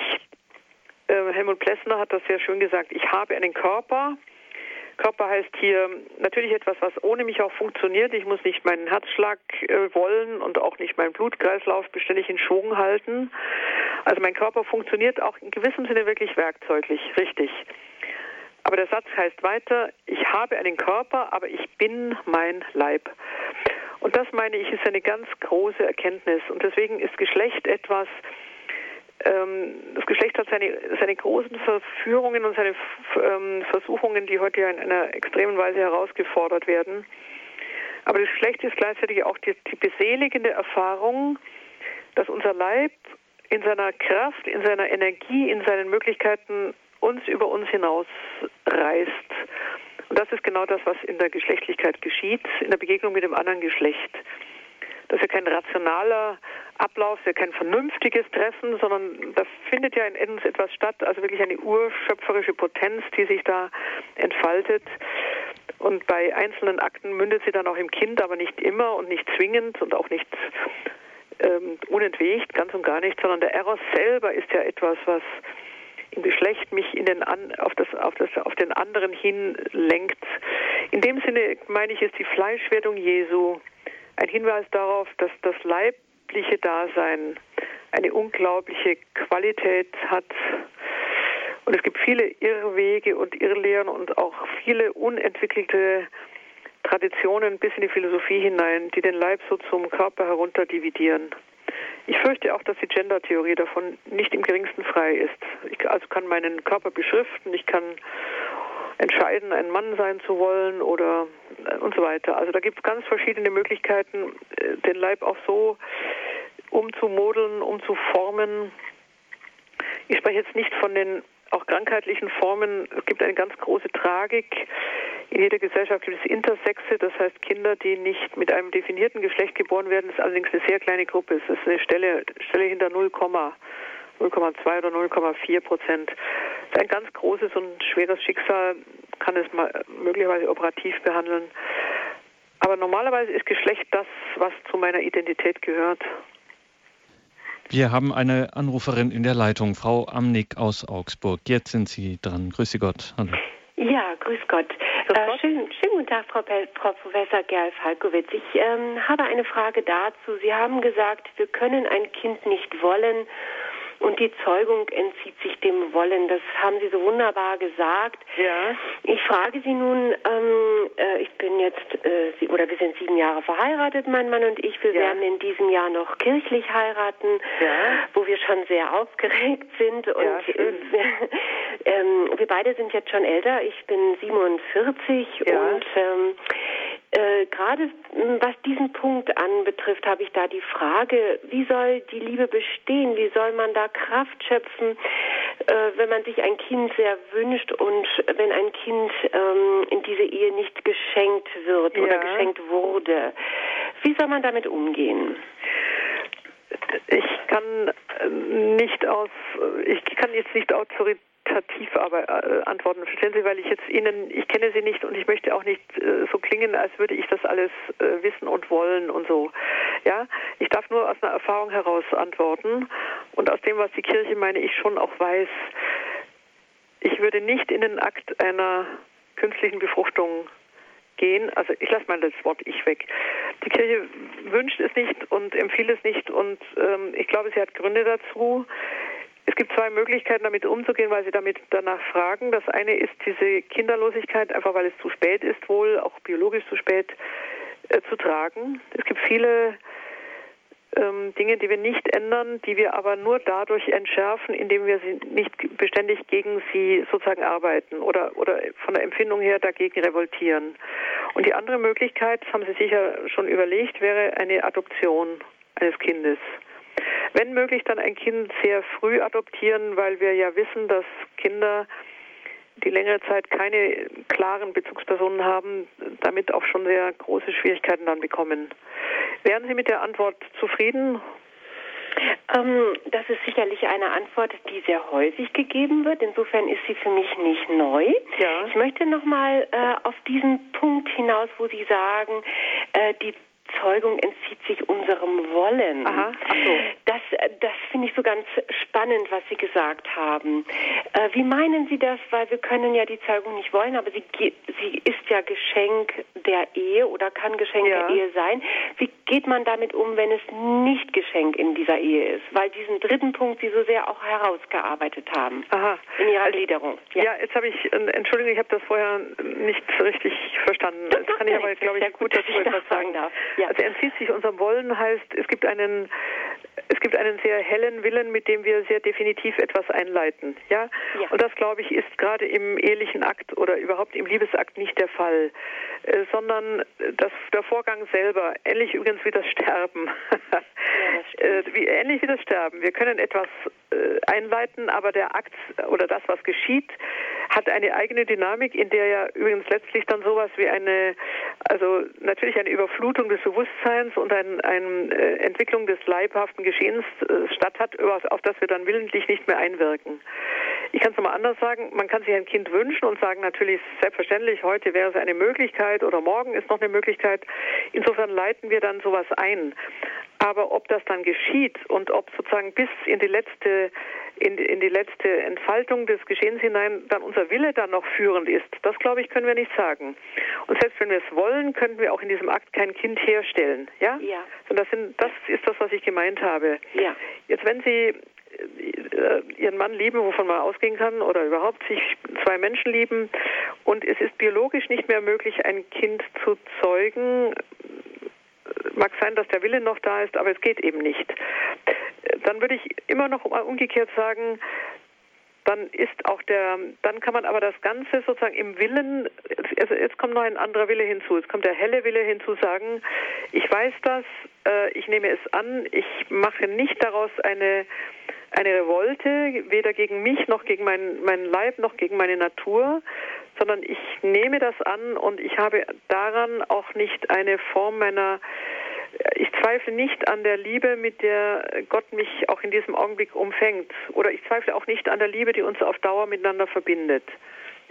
Äh, Helmut Plessner hat das sehr schön gesagt. Ich habe einen Körper, Körper heißt hier natürlich etwas, was ohne mich auch funktioniert. Ich muss nicht meinen Herzschlag äh, wollen und auch nicht meinen Blutkreislauf beständig in Schwung halten. Also mein Körper funktioniert auch in gewissem Sinne wirklich werkzeuglich, richtig. Aber der Satz heißt weiter, ich habe einen Körper, aber ich bin mein Leib. Und das meine ich ist eine ganz große Erkenntnis. Und deswegen ist Geschlecht etwas, das Geschlecht hat seine, seine großen Verführungen und seine ähm, Versuchungen, die heute ja in einer extremen Weise herausgefordert werden. Aber das Geschlecht ist gleichzeitig auch die, die beseligende Erfahrung, dass unser Leib in seiner Kraft, in seiner Energie, in seinen Möglichkeiten uns über uns hinaus reißt. Und das ist genau das, was in der Geschlechtlichkeit geschieht, in der Begegnung mit dem anderen Geschlecht. Das ist ja kein rationaler Ablauf, ist ja kein vernünftiges Treffen, sondern da findet ja in uns etwas statt, also wirklich eine urschöpferische Potenz, die sich da entfaltet. Und bei einzelnen Akten mündet sie dann auch im Kind, aber nicht immer und nicht zwingend und auch nicht ähm, unentwegt, ganz und gar nicht, sondern der Eros selber ist ja etwas, was im Geschlecht mich in den an, auf, das, auf, das, auf den anderen hin lenkt. In dem Sinne meine ich, ist die Fleischwerdung Jesu ein Hinweis darauf, dass das leibliche Dasein eine unglaubliche Qualität hat. Und es gibt viele Irrwege und Irrlehren und auch viele unentwickelte Traditionen bis in die Philosophie hinein, die den Leib so zum Körper herunter dividieren. Ich fürchte auch, dass die Gender-Theorie davon nicht im geringsten frei ist. Ich also kann meinen Körper beschriften, ich kann entscheiden, ein Mann sein zu wollen oder äh, und so weiter. Also da gibt es ganz verschiedene Möglichkeiten, äh, den Leib auch so umzumodeln, umzuformen. Ich spreche jetzt nicht von den auch krankheitlichen Formen. Es gibt eine ganz große Tragik. In jeder Gesellschaft gibt es Intersexe, das heißt Kinder, die nicht mit einem definierten Geschlecht geboren werden. Das ist allerdings eine sehr kleine Gruppe. Es ist eine Stelle, Stelle hinter 0, 0,2 oder 0,4 Prozent. Das ist ein ganz großes und schweres Schicksal, kann es mal möglicherweise operativ behandeln. Aber normalerweise ist Geschlecht das, was zu meiner Identität gehört. Wir haben eine Anruferin in der Leitung, Frau Amnick aus Augsburg. Jetzt sind Sie dran. Grüße Gott. Hallo. Ja, grüß Gott. Äh, schönen, schönen guten Tag, Frau, Frau Professor Gerl Falkowitz. Ich ähm, habe eine Frage dazu. Sie haben gesagt, wir können ein Kind nicht wollen und die Zeugung entzieht sich dem Wollen. Das haben Sie so wunderbar gesagt. Ja. Ich frage Sie nun, ähm, äh, ich bin jetzt, äh, oder wir sind sieben Jahre verheiratet, mein Mann und ich. Wir ja. werden in diesem Jahr noch kirchlich heiraten, ja. wo wir schon sehr aufgeregt sind. Und [LAUGHS] ähm, wir beide sind jetzt schon älter. Ich bin 47 Ja. und ähm, äh, gerade m, was diesen Punkt anbetrifft, habe ich da die Frage, wie soll die Liebe bestehen? Wie soll man da Kraft schöpfen, äh, wenn man sich ein Kind sehr wünscht und wenn ein Kind ähm, in diese Ehe nicht geschenkt wird oder Ja. geschenkt wurde? Wie soll man damit umgehen? Ich kann äh, nicht aus, ich kann jetzt nicht autoritativ aber äh, antworten, verstehen Sie, weil ich jetzt Ihnen, ich kenne Sie nicht und ich möchte auch nicht äh, so klingen, als würde ich das alles äh, wissen und wollen und so. Ja, ich darf nur aus einer Erfahrung heraus antworten und aus dem, was die Kirche meine ich schon auch weiß. Ich würde nicht in den Akt einer künstlichen Befruchtung gehen. Also ich lasse mal das Wort ich weg. Die Kirche wünscht es nicht und empfiehlt es nicht und ähm, ich glaube, sie hat Gründe dazu. Es gibt zwei Möglichkeiten, damit umzugehen, weil Sie damit danach fragen. Das eine ist diese Kinderlosigkeit, einfach weil es zu spät ist, wohl auch biologisch zu spät äh, zu tragen. Es gibt viele ähm, Dinge, die wir nicht ändern, die wir aber nur dadurch entschärfen, indem wir sie nicht beständig gegen sie sozusagen arbeiten oder, oder von der Empfindung her dagegen revoltieren. Und die andere Möglichkeit, das haben Sie sicher schon überlegt, wäre eine Adoption eines Kindes. Wenn möglich, dann ein Kind sehr früh adoptieren, weil wir ja wissen, dass Kinder, die längere Zeit keine klaren Bezugspersonen haben, damit auch schon sehr große Schwierigkeiten dann bekommen. Wären Sie mit der Antwort zufrieden? Ähm, das ist sicherlich eine Antwort, die sehr häufig gegeben wird. Insofern ist sie für mich nicht neu. Ja. Ich möchte nochmal äh, auf diesen Punkt hinaus, wo Sie sagen, äh, die Zeugung entzieht sich unserem Wollen. Aha, so. Das, das finde ich so ganz spannend, was Sie gesagt haben. Äh, wie meinen Sie das? Weil wir können ja die Zeugung nicht wollen, aber sie, sie ist ja Geschenk der Ehe oder kann Geschenk Ja. der Ehe sein. Wie geht man damit um, wenn es nicht Geschenk in dieser Ehe ist? Weil diesen dritten Punkt Sie so sehr auch herausgearbeitet haben Aha. in Ihrer Gliederung. Ja, jetzt habe ich, äh, Entschuldigung, ich habe das vorher nicht richtig verstanden. Das Jetzt macht kann ich ja aber, glaube ich, ja gut dass ich etwas sagen. darf. Ja. Also entzieht sich unserem Wollen heißt, es gibt einen, es gibt einen sehr hellen Willen, mit dem wir sehr definitiv etwas einleiten. Ja? Ja. Und das, glaube ich, ist gerade im ehelichen Akt oder überhaupt im Liebesakt nicht der Fall, äh, sondern das, der Vorgang selber, ähnlich übrigens wie das Sterben. [LAUGHS] äh, wie, ähnlich wie das Sterben. Wir können etwas einleiten, aber der Akt oder das, was geschieht, hat eine eigene Dynamik, in der ja übrigens letztlich dann sowas wie eine, also natürlich eine Überflutung des Bewusstseins und eine ein, äh, Entwicklung des leibhaften Geschehens äh, statt hat, auf das wir dann willentlich nicht mehr einwirken. Ich kann es nochmal anders sagen, man kann sich ein Kind wünschen und sagen natürlich selbstverständlich, heute wäre es eine Möglichkeit oder morgen ist noch eine Möglichkeit. Insofern leiten wir dann sowas ein. Aber ob das dann geschieht und ob sozusagen bis in die letzte in die, in die letzte Entfaltung des Geschehens hinein dann unser Wille dann noch führend ist, das glaube ich können wir nicht sagen. Und selbst wenn wir es wollen, könnten wir auch in diesem Akt kein Kind herstellen, ja? Ja. Und das sind das ist das, was ich gemeint habe. Ja. Jetzt wenn Sie äh, Ihren Mann lieben, wovon man ausgehen kann, oder überhaupt sich zwei Menschen lieben. Und es ist biologisch nicht mehr möglich, ein Kind zu zeugen, mag sein, dass der Wille noch da ist, aber es geht eben nicht. Dann würde ich immer noch umgekehrt sagen, dann ist auch der, dann kann man aber das Ganze sozusagen im Willen, also jetzt kommt noch ein anderer Wille hinzu, es kommt der helle Wille hinzu, sagen, ich weiß das, äh, ich nehme es an, ich mache nicht daraus eine, eine Revolte, weder gegen mich noch gegen meinen mein Leib noch gegen meine Natur, sondern ich nehme das an und ich habe daran auch nicht eine Form meiner ich zweifle nicht an der Liebe, mit der Gott mich auch in diesem Augenblick umfängt. Oder ich zweifle auch nicht an der Liebe, die uns auf Dauer miteinander verbindet.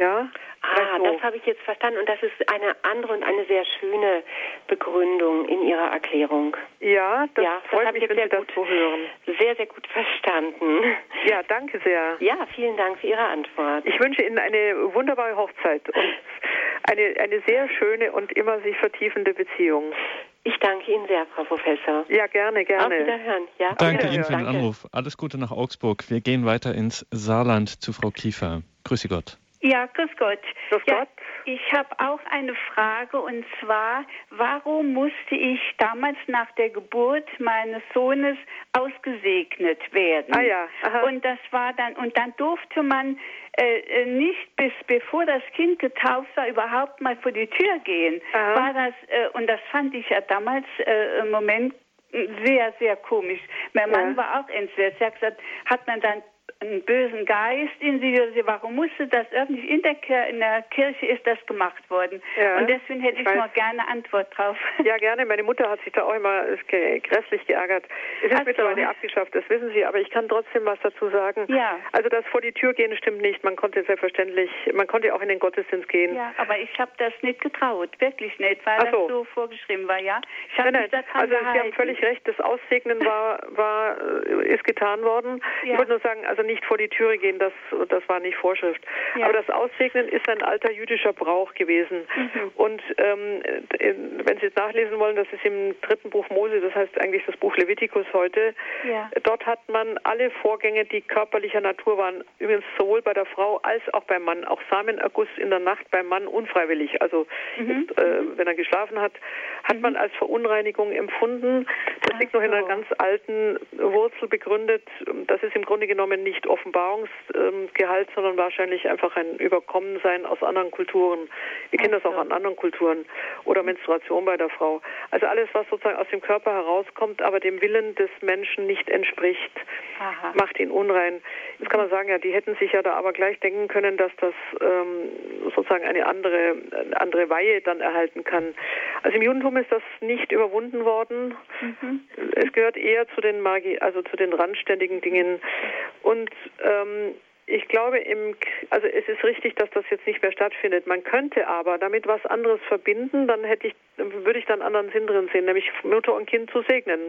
Ja? Ah, so. das habe ich jetzt verstanden und das ist eine andere und eine sehr schöne Begründung in Ihrer Erklärung. Ja, das ja, das freut habe mich, ich wenn jetzt Sie sehr das gut, so hören. sehr, sehr gut verstanden. Ja, danke sehr. Ja, vielen Dank für Ihre Antwort. Ich wünsche Ihnen eine wunderbare Hochzeit und eine, eine sehr schöne und immer sich vertiefende Beziehung. Ich danke Ihnen sehr, Frau Professor. Ja, gerne, gerne. Auf Wiederhören. Ja, danke Ihnen für den Anruf. Alles Gute nach Augsburg. Wir gehen weiter ins Saarland zu Frau Kiefer. Grüße Gott. Ja, grüß Gott. Grüß ja, Gott. Ich habe auch eine Frage und zwar, warum musste ich damals nach der Geburt meines Sohnes ausgesegnet werden? Ah ja. Aha. Und das war dann und dann durfte man äh, äh, nicht bis bevor das Kind getauft war überhaupt mal vor die Tür gehen. Aha. War das äh, und das fand ich ja damals äh, im Moment sehr, sehr komisch. Mein Mann Ja. war auch entsetzt. Er hat gesagt, hat man dann einen bösen Geist in sie. oder sie, Warum musste das irgendwie in der, Kir in der Kirche ist das gemacht worden? Ja, Und deswegen hätte ich ich, mal gerne Antwort drauf. [LAUGHS] Ja, gerne. Meine Mutter hat sich da auch immer ge- grässlich geärgert. Es ist Ach so. mittlerweile abgeschafft, das wissen Sie, aber ich kann trotzdem was dazu sagen. Ja. Also das vor die Tür gehen stimmt nicht. Man konnte selbstverständlich, man konnte auch in den Gottesdienst gehen. Ja, aber ich habe das nicht getraut, wirklich nicht, weil so. das so vorgeschrieben war, ja. Ich habe Nein, nein. Also Sie haben völlig recht, das Aussegnen war, war äh, ist getan worden. Ja. Ich wollte nur sagen, also nicht vor die Türe gehen, das, das war nicht Vorschrift. Ja. Aber das Aussegnen ist ein alter jüdischer Brauch gewesen. Mhm. Und ähm, äh, wenn Sie es nachlesen wollen, das ist im dritten Buch Mose, das heißt eigentlich das Buch Levitikus heute. Ja. Dort hat man alle Vorgänge, die körperlicher Natur waren, übrigens sowohl bei der Frau als auch beim Mann, auch Samenerguss in der Nacht beim Mann unfreiwillig, also Mhm. jetzt, äh, wenn er geschlafen hat, hat man als Verunreinigung empfunden. Das Ach liegt noch in einer ganz alten Wurzel begründet. Das ist im Grunde genommen nicht Offenbarungsgehalt, sondern wahrscheinlich einfach ein Überkommensein aus anderen Kulturen. Wir kennen das auch an anderen Kulturen. Oder Menstruation bei der Frau. Also alles, was sozusagen aus dem Körper herauskommt, aber dem Willen des Menschen nicht entspricht, Aha. macht ihn unrein. Jetzt kann man sagen, ja, die hätten sich ja da aber gleich denken können, dass das ähm, sozusagen eine andere, eine andere Weihe dann erhalten kann. Also im Judentum ist das nicht überwunden worden. Mhm. Es gehört eher zu den Magi also zu den randständigen Dingen. Und ähm, ich glaube, im, also es ist richtig, dass das jetzt nicht mehr stattfindet. Man könnte aber damit was anderes verbinden, dann hätte ich, würde ich dann einen anderen Sinn drin sehen, nämlich Mutter und Kind zu segnen.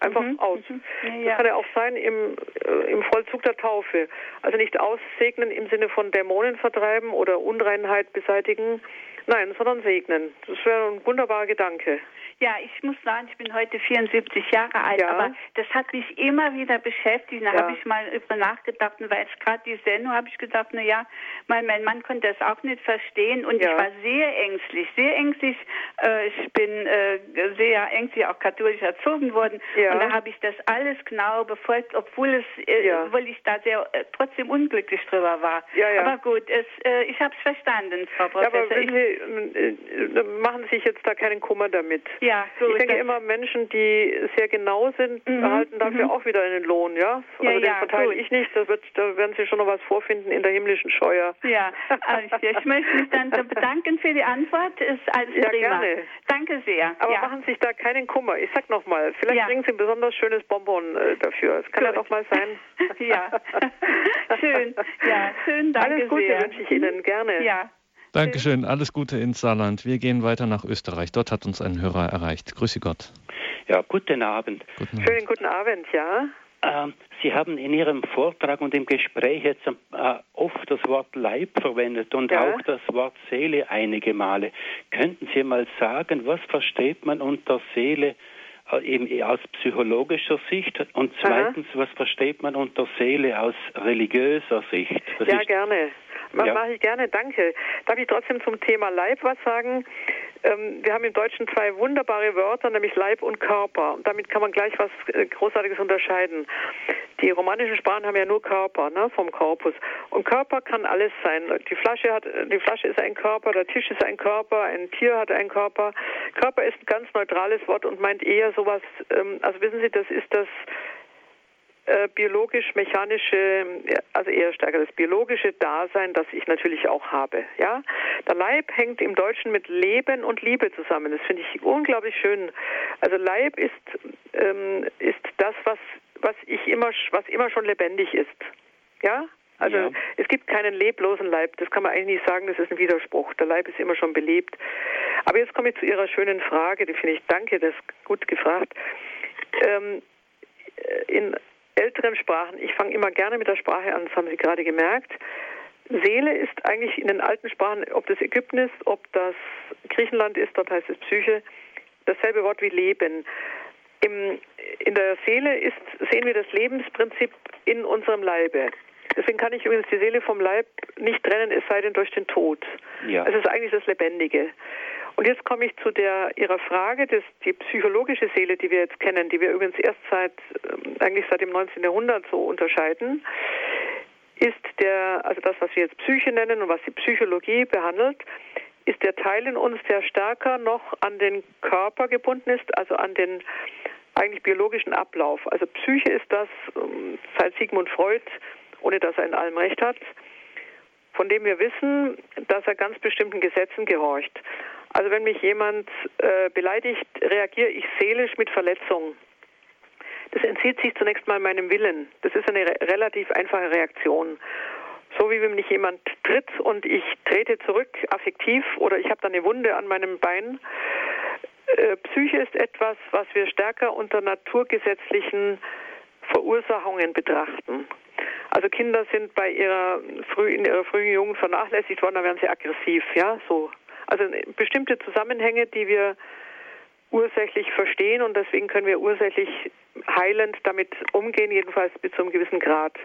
Einfach Mhm, aus. mhm. Ja, Das kann ja auch sein im, äh, im Vollzug der Taufe. Also nicht aussegnen im Sinne von Dämonen vertreiben oder Unreinheit beseitigen. Nein, sondern segnen. Das wäre ein wunderbarer Gedanke. Ja, ich muss sagen, ich bin heute 74 Jahre alt, Ja. aber das hat mich immer wieder beschäftigt. Da Ja. habe ich mal über nachgedacht und weil jetzt gerade die Sendung habe ich gedacht, na ja, mein, mein Mann konnte das auch nicht verstehen und Ja. ich war sehr ängstlich, sehr ängstlich. Äh, ich bin äh, sehr ängstlich auch katholisch erzogen worden und da habe ich das alles genau befolgt, obwohl es, äh, obwohl ich da sehr äh, trotzdem unglücklich drüber war. Aber gut, es, äh, ich habe es verstanden, Frau Professor. aber wissen Sie, äh, machen Sie sich jetzt da keinen Kummer damit. Ja, gut. ich denke immer, Menschen, die sehr genau sind, Mhm, erhalten dafür mhm. auch wieder einen Lohn, ja? Also Ja, den ja, verteile gut. ich nicht, da, wird, da werden Sie schon noch was vorfinden in der himmlischen Scheuer. Ja, also ich möchte mich dann [LAUGHS] so bedanken für die antwort. Ist alles Ja, prima. gerne. Danke sehr. Aber ja. machen Sie sich da keinen Kummer. Ich sag nochmal, vielleicht Ja. bringen Sie ein besonders schönes Bonbon äh, dafür. Es kann ja Gut. noch mal sein. [LAUGHS] ja. [LAUGHS] Schön. Ja, schön, danke Alles Gute sehr. wünsche ich Ihnen, gerne. Ja. Dankeschön, alles Gute ins Saarland. Wir gehen weiter nach Österreich. Dort hat uns ein Hörer erreicht. Grüße Gott. Ja, guten Abend. Guten Abend. Schönen guten Abend, ja. Ähm, Sie haben in Ihrem Vortrag und im Gespräch jetzt äh, oft das Wort Leib verwendet und Ja. auch das Wort Seele einige Male. Könnten Sie mal sagen, was versteht man unter Seele eben aus psychologischer Sicht und zweitens, was versteht man unter Seele aus religiöser Sicht? Das ja, gerne. Ja. Mache ich gerne, danke. Darf ich trotzdem zum Thema Leib was sagen? Ähm, wir haben im Deutschen zwei wunderbare Wörter, nämlich Leib und Körper. Damit kann man gleich was äh, Großartiges unterscheiden. Die romanischen Sprachen haben ja nur Körper, ne, vom Korpus. Und Körper kann alles sein. Die Flasche hat, die Flasche ist ein Körper, der Tisch ist ein Körper, ein Tier hat einen Körper. Körper ist ein ganz neutrales Wort und meint eher sowas, ähm, also wissen Sie, das ist das äh, biologisch-mechanische, also eher stärker das biologische Dasein, das ich natürlich auch habe. Ja, der Leib hängt im Deutschen mit Leben und Liebe zusammen. Das finde ich unglaublich schön. Also Leib ist ähm, ist das, was was ich immer was immer schon lebendig ist. Ja. Also Ja. es gibt keinen leblosen Leib. Das kann man eigentlich nicht sagen. Das ist ein Widerspruch. Der Leib ist immer schon belebt. Aber jetzt komme ich zu Ihrer schönen Frage. Die finde ich, danke, das ist gut gefragt. Ähm, in älteren Sprachen, ich fange immer gerne mit der Sprache an, das haben Sie gerade gemerkt. Seele ist eigentlich in den alten Sprachen, ob das Ägypten ist, ob das Griechenland ist, dort heißt es Psyche, dasselbe Wort wie Leben. Im, in der Seele ist, sehen wir das Lebensprinzip in unserem Leibe. Deswegen kann ich übrigens die Seele vom Leib nicht trennen, es sei denn durch den Tod. Ja. Es ist eigentlich das Lebendige. Und jetzt komme ich zu der Ihrer Frage, dass die psychologische Seele, die wir jetzt kennen, die wir übrigens erst seit ähm, eigentlich seit dem 19. Jahrhundert so unterscheiden, ist der, also das, was wir jetzt Psyche nennen und was die Psychologie behandelt, ist der Teil in uns, der stärker noch an den Körper gebunden ist, also an den eigentlich biologischen Ablauf. Also Psyche ist das, ähm, seit Sigmund Freud, ohne dass er in allem recht hat, von dem wir wissen, dass er ganz bestimmten Gesetzen gehorcht. Also wenn mich jemand äh, beleidigt, reagiere ich seelisch mit Verletzung. Das entzieht sich zunächst mal meinem Willen. Das ist eine re relativ einfache Reaktion. So wie wenn mich jemand tritt und ich trete zurück, affektiv, oder ich habe dann eine Wunde an meinem Bein. Äh, Psyche ist etwas, was wir stärker unter naturgesetzlichen Verursachungen betrachten. Also Kinder sind bei ihrer früh, in ihrer frühen Jugend vernachlässigt worden, dann werden sie aggressiv, ja, so. Also bestimmte Zusammenhänge, die wir ursächlich verstehen und deswegen können wir ursächlich heilend damit umgehen, jedenfalls bis zu einem gewissen Grad.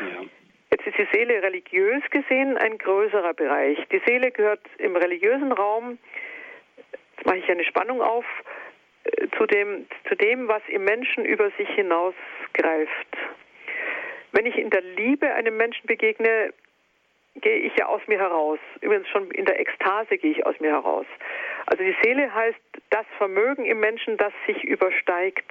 Ja. Jetzt ist die Seele religiös gesehen ein größerer Bereich. Die Seele gehört im religiösen Raum, jetzt mache ich eine Spannung auf, äh, zu dem, zu dem, was im Menschen über sich hinausgreift. Wenn ich in der Liebe einem Menschen begegne, gehe ich ja aus mir heraus. Übrigens schon in der Ekstase gehe ich aus mir heraus. Also die Seele heißt das Vermögen im Menschen, das sich übersteigt.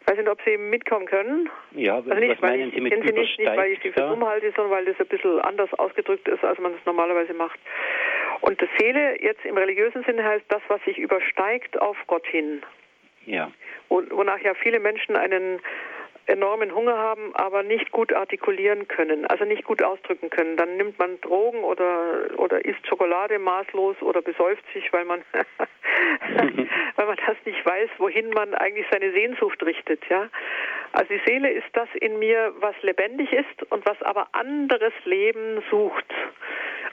Ich weiß nicht, ob Sie mitkommen können. Ja, also nicht, was meinen Sie mit Sie nicht, nicht, weil ich Sie für dumm halte, sondern weil das ein bisschen anders ausgedrückt ist, als man es normalerweise macht. Und die Seele jetzt im religiösen Sinne heißt das, was sich übersteigt auf Gott hin. Ja. Wonach ja viele Menschen einen enormen Hunger haben, aber nicht gut artikulieren können, also nicht gut ausdrücken können. Dann nimmt man Drogen oder, oder isst Schokolade maßlos oder besäuft sich, weil man, [LAUGHS] weil man das nicht weiß, wohin man eigentlich seine Sehnsucht richtet, ja. Also die Seele ist das in mir, was lebendig ist und was aber anderes Leben sucht,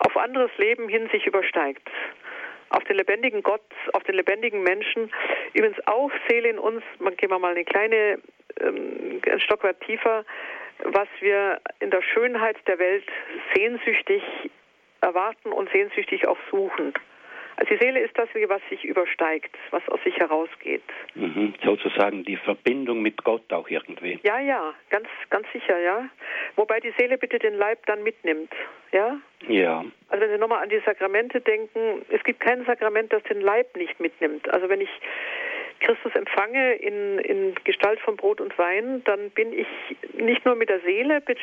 auf anderes Leben hin sich übersteigt auf den lebendigen Gott, auf den lebendigen Menschen. Übrigens auch Seele in uns, man gehen wir mal eine kleine, ähm, ein Stock weit tiefer, was wir in der Schönheit der Welt sehnsüchtig erwarten und sehnsüchtig auch suchen. Also die Seele ist das, was sich übersteigt, was aus sich herausgeht. Mhm, sozusagen die Verbindung mit Gott auch irgendwie. Ja, ja, ganz, ganz sicher, ja. Wobei die Seele bitte den Leib dann mitnimmt, ja. Ja. Also wenn Sie nochmal an die Sakramente denken, es gibt kein Sakrament, das den Leib nicht mitnimmt. Also wenn ich Christus empfange in, in Gestalt von Brot und Wein, dann bin ich nicht nur mit der Seele be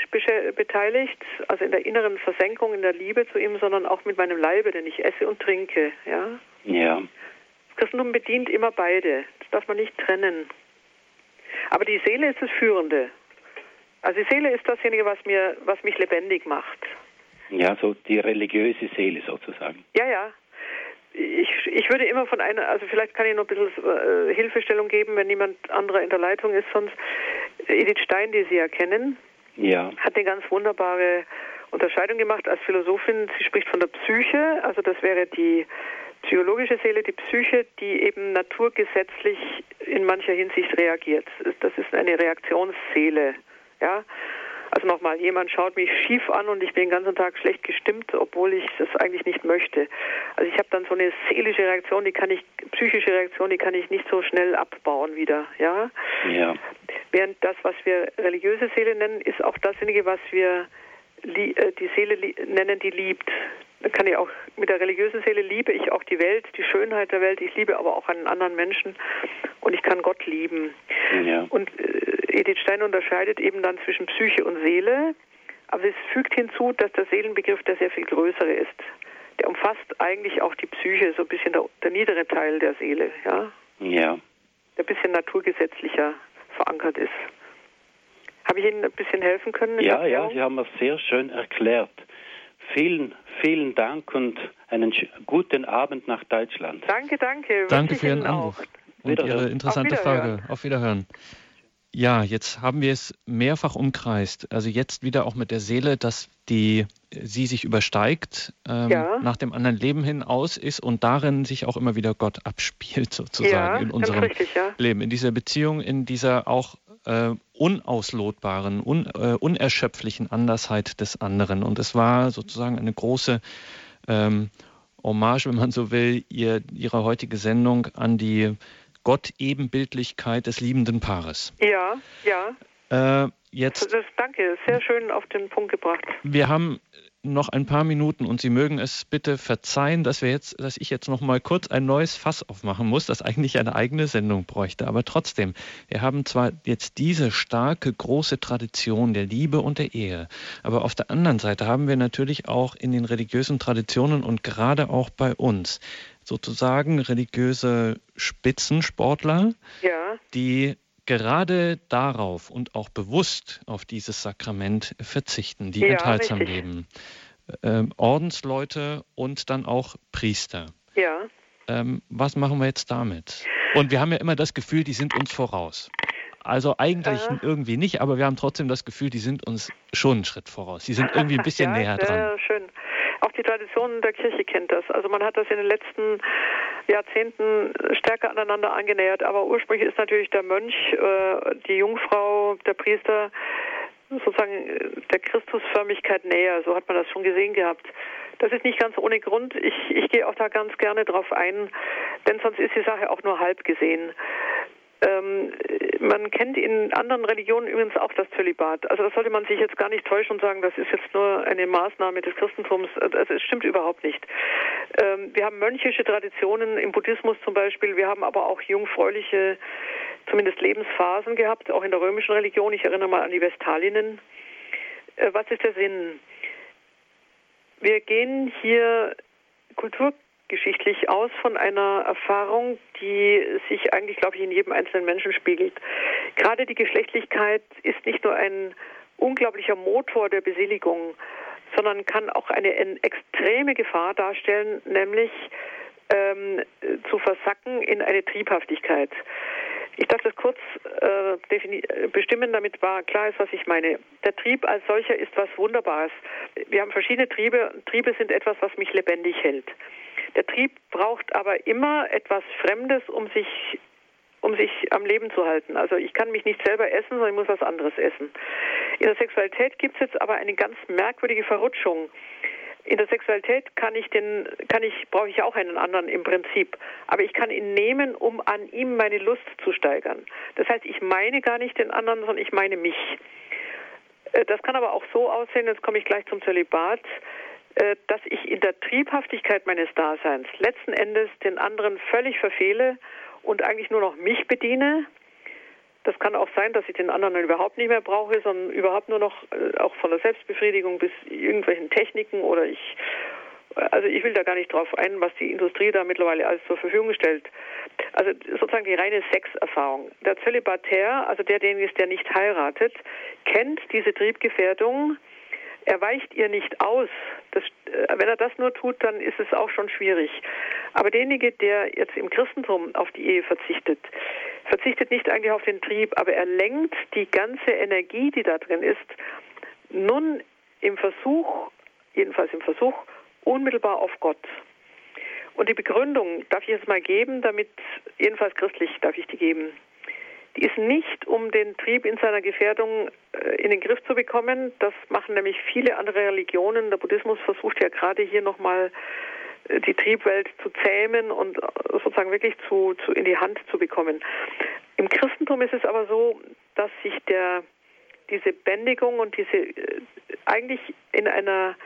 beteiligt, also in der inneren Versenkung, in der Liebe zu ihm, sondern auch mit meinem Leibe, denn ich esse und trinke. Ja. Ja. Das Christentum bedient immer beide. Das darf man nicht trennen. Aber die Seele ist das Führende. Also die Seele ist dasjenige, was mir, was mich lebendig macht. Ja, so die religiöse Seele sozusagen. Ja, ja ich, ich würde immer von einer, also vielleicht kann ich noch ein bisschen äh, Hilfestellung geben, wenn niemand anderer in der Leitung ist, sonst Edith Stein, die Sie ja kennen, ja. hat eine ganz wunderbare Unterscheidung gemacht als Philosophin. Sie spricht von der Psyche, also das wäre die psychologische Seele, die Psyche, die eben naturgesetzlich in mancher Hinsicht reagiert. Das ist eine Reaktionsseele, ja. Also nochmal, jemand schaut mich schief an und ich bin den ganzen Tag schlecht gestimmt, obwohl ich das eigentlich nicht möchte. Also ich habe dann so eine seelische Reaktion, die kann ich, psychische Reaktion, die kann ich nicht so schnell abbauen wieder, ja. Ja. Während das, was wir religiöse Seele nennen, ist auch dasjenige, was wir äh, die Seele nennen, die liebt. Kann ich auch mit der religiösen Seele liebe ich auch die Welt, die Schönheit der Welt. Ich liebe aber auch einen anderen Menschen und ich kann Gott lieben. Ja. Und äh, Edith Stein unterscheidet eben dann zwischen Psyche und Seele, aber es fügt hinzu, dass der Seelenbegriff der sehr viel größere ist. Der umfasst eigentlich auch die Psyche, so ein bisschen der, der niedere Teil der Seele, ja. Ja. Der ein bisschen naturgesetzlicher verankert ist. Habe ich Ihnen ein bisschen helfen können? Ja, ja, Sie haben es sehr schön erklärt. Vielen, vielen Dank und einen guten Abend nach Deutschland. Danke, danke. Danke für Ihren Anruf und Ihre interessante Auf Frage. Auf Wiederhören. Ja, jetzt haben wir es mehrfach umkreist. Also jetzt wieder auch mit der Seele, dass die sie sich übersteigt, ähm, ja. nach dem anderen Leben hin aus ist und darin sich auch immer wieder Gott abspielt, [LAUGHS] sozusagen ja, in unserem richtig, ja. Leben, in dieser Beziehung, in dieser auch äh, unauslotbaren, un, äh, unerschöpflichen Andersheit des anderen. Und es war sozusagen eine große ähm, Hommage, wenn man so will, ihr, ihre heutige Sendung an die Gott-Ebenbildlichkeit des liebenden Paares. Ja, ja. Äh, jetzt. Das, danke, sehr schön auf den Punkt gebracht. Wir haben noch ein paar Minuten und Sie mögen es bitte verzeihen, dass wir jetzt, dass ich jetzt noch mal kurz ein neues Fass aufmachen muss, das eigentlich eine eigene Sendung bräuchte. Aber trotzdem, wir haben zwar jetzt diese starke, große Tradition der Liebe und der Ehe, aber auf der anderen Seite haben wir natürlich auch in den religiösen Traditionen und gerade auch bei uns sozusagen religiöse Spitzensportler, ja. die gerade darauf und auch bewusst auf dieses Sakrament verzichten, die ja, enthaltsam richtig. leben. Ähm, Ordensleute und dann auch Priester. Ja. Ähm, was machen wir jetzt damit? Und wir haben ja immer das Gefühl, die sind uns voraus. Also eigentlich äh. irgendwie nicht, aber wir haben trotzdem das Gefühl, die sind uns schon einen Schritt voraus. Die sind irgendwie ein [LAUGHS] bisschen ja, näher dran. Ja, schön. Auch die Traditionen der Kirche kennt das. Also man hat das in den letzten Jahrzehnten stärker aneinander angenähert. Aber ursprünglich ist natürlich der Mönch, äh, die Jungfrau, der Priester sozusagen der Christusförmigkeit näher. So hat man das schon gesehen gehabt. Das ist nicht ganz ohne Grund. Ich, ich gehe auch da ganz gerne drauf ein, denn sonst ist die Sache auch nur halb gesehen. Ähm, man kennt in anderen Religionen übrigens auch das Zölibat. Also das sollte man sich jetzt gar nicht täuschen und sagen, das ist jetzt nur eine Maßnahme des Christentums. Also es stimmt überhaupt nicht. Ähm, wir haben mönchische Traditionen im Buddhismus zum Beispiel. Wir haben aber auch jungfräuliche, zumindest Lebensphasen gehabt, auch in der römischen Religion. Ich erinnere mal an die Vestalinnen. Äh, was ist der Sinn? Wir gehen hier Kultur geschichtlich aus von einer Erfahrung, die sich eigentlich, glaube ich, in jedem einzelnen Menschen spiegelt. Gerade die Geschlechtlichkeit ist nicht nur ein unglaublicher Motor der Beseligung, sondern kann auch eine extreme Gefahr darstellen, nämlich ähm, zu versacken in eine Triebhaftigkeit. Ich darf das kurz äh, bestimmen, damit war klar ist, was ich meine. Der Trieb als solcher ist was Wunderbares. Wir haben verschiedene Triebe. Triebe sind etwas, was mich lebendig hält. Der Trieb braucht aber immer etwas Fremdes, um sich um sich am Leben zu halten. Also ich kann mich nicht selber essen, sondern ich muss was anderes essen. In der Sexualität gibt es jetzt aber eine ganz merkwürdige Verrutschung. In der Sexualität kann ich den, kann ich, brauche ich auch einen anderen im Prinzip. Aber ich kann ihn nehmen, um an ihm meine Lust zu steigern. Das heißt, ich meine gar nicht den anderen, sondern ich meine mich. Äh, das kann aber auch so aussehen, jetzt komme ich gleich zum Zölibat, dass ich in der Triebhaftigkeit meines Daseins letzten Endes den anderen völlig verfehle und eigentlich nur noch mich bediene. Das kann auch sein, dass ich den anderen überhaupt nicht mehr brauche, sondern überhaupt nur noch äh, auch von der Selbstbefriedigung bis irgendwelchen Techniken oder ich also ich will da gar nicht drauf ein, was die Industrie da mittlerweile alles zur Verfügung stellt. Also sozusagen die reine Sexerfahrung. Der Zölibatär, also der, derjenige der nicht heiratet, kennt diese Triebgefährdung er weicht ihr nicht aus. Das, äh, wenn er das nur tut, dann ist es auch schon schwierig. Aber derjenige, der jetzt im Christentum auf die Ehe verzichtet, verzichtet nicht eigentlich auf den Trieb, aber er lenkt die ganze Energie, die da drin ist, nun im Versuch, jedenfalls im Versuch, unmittelbar auf Gott. Und die Begründung darf ich jetzt mal geben, damit, jedenfalls christlich darf ich die geben die ist nicht, um den Trieb in seiner Gefährdung äh, in den Griff zu bekommen. Das machen nämlich viele andere Religionen. Der Buddhismus versucht ja gerade hier nochmal äh, die Triebwelt zu zähmen und äh, sozusagen wirklich zu, zu in die Hand zu bekommen. Im Christentum ist es aber so, dass sich der, diese Bändigung und diese eigentlich in einer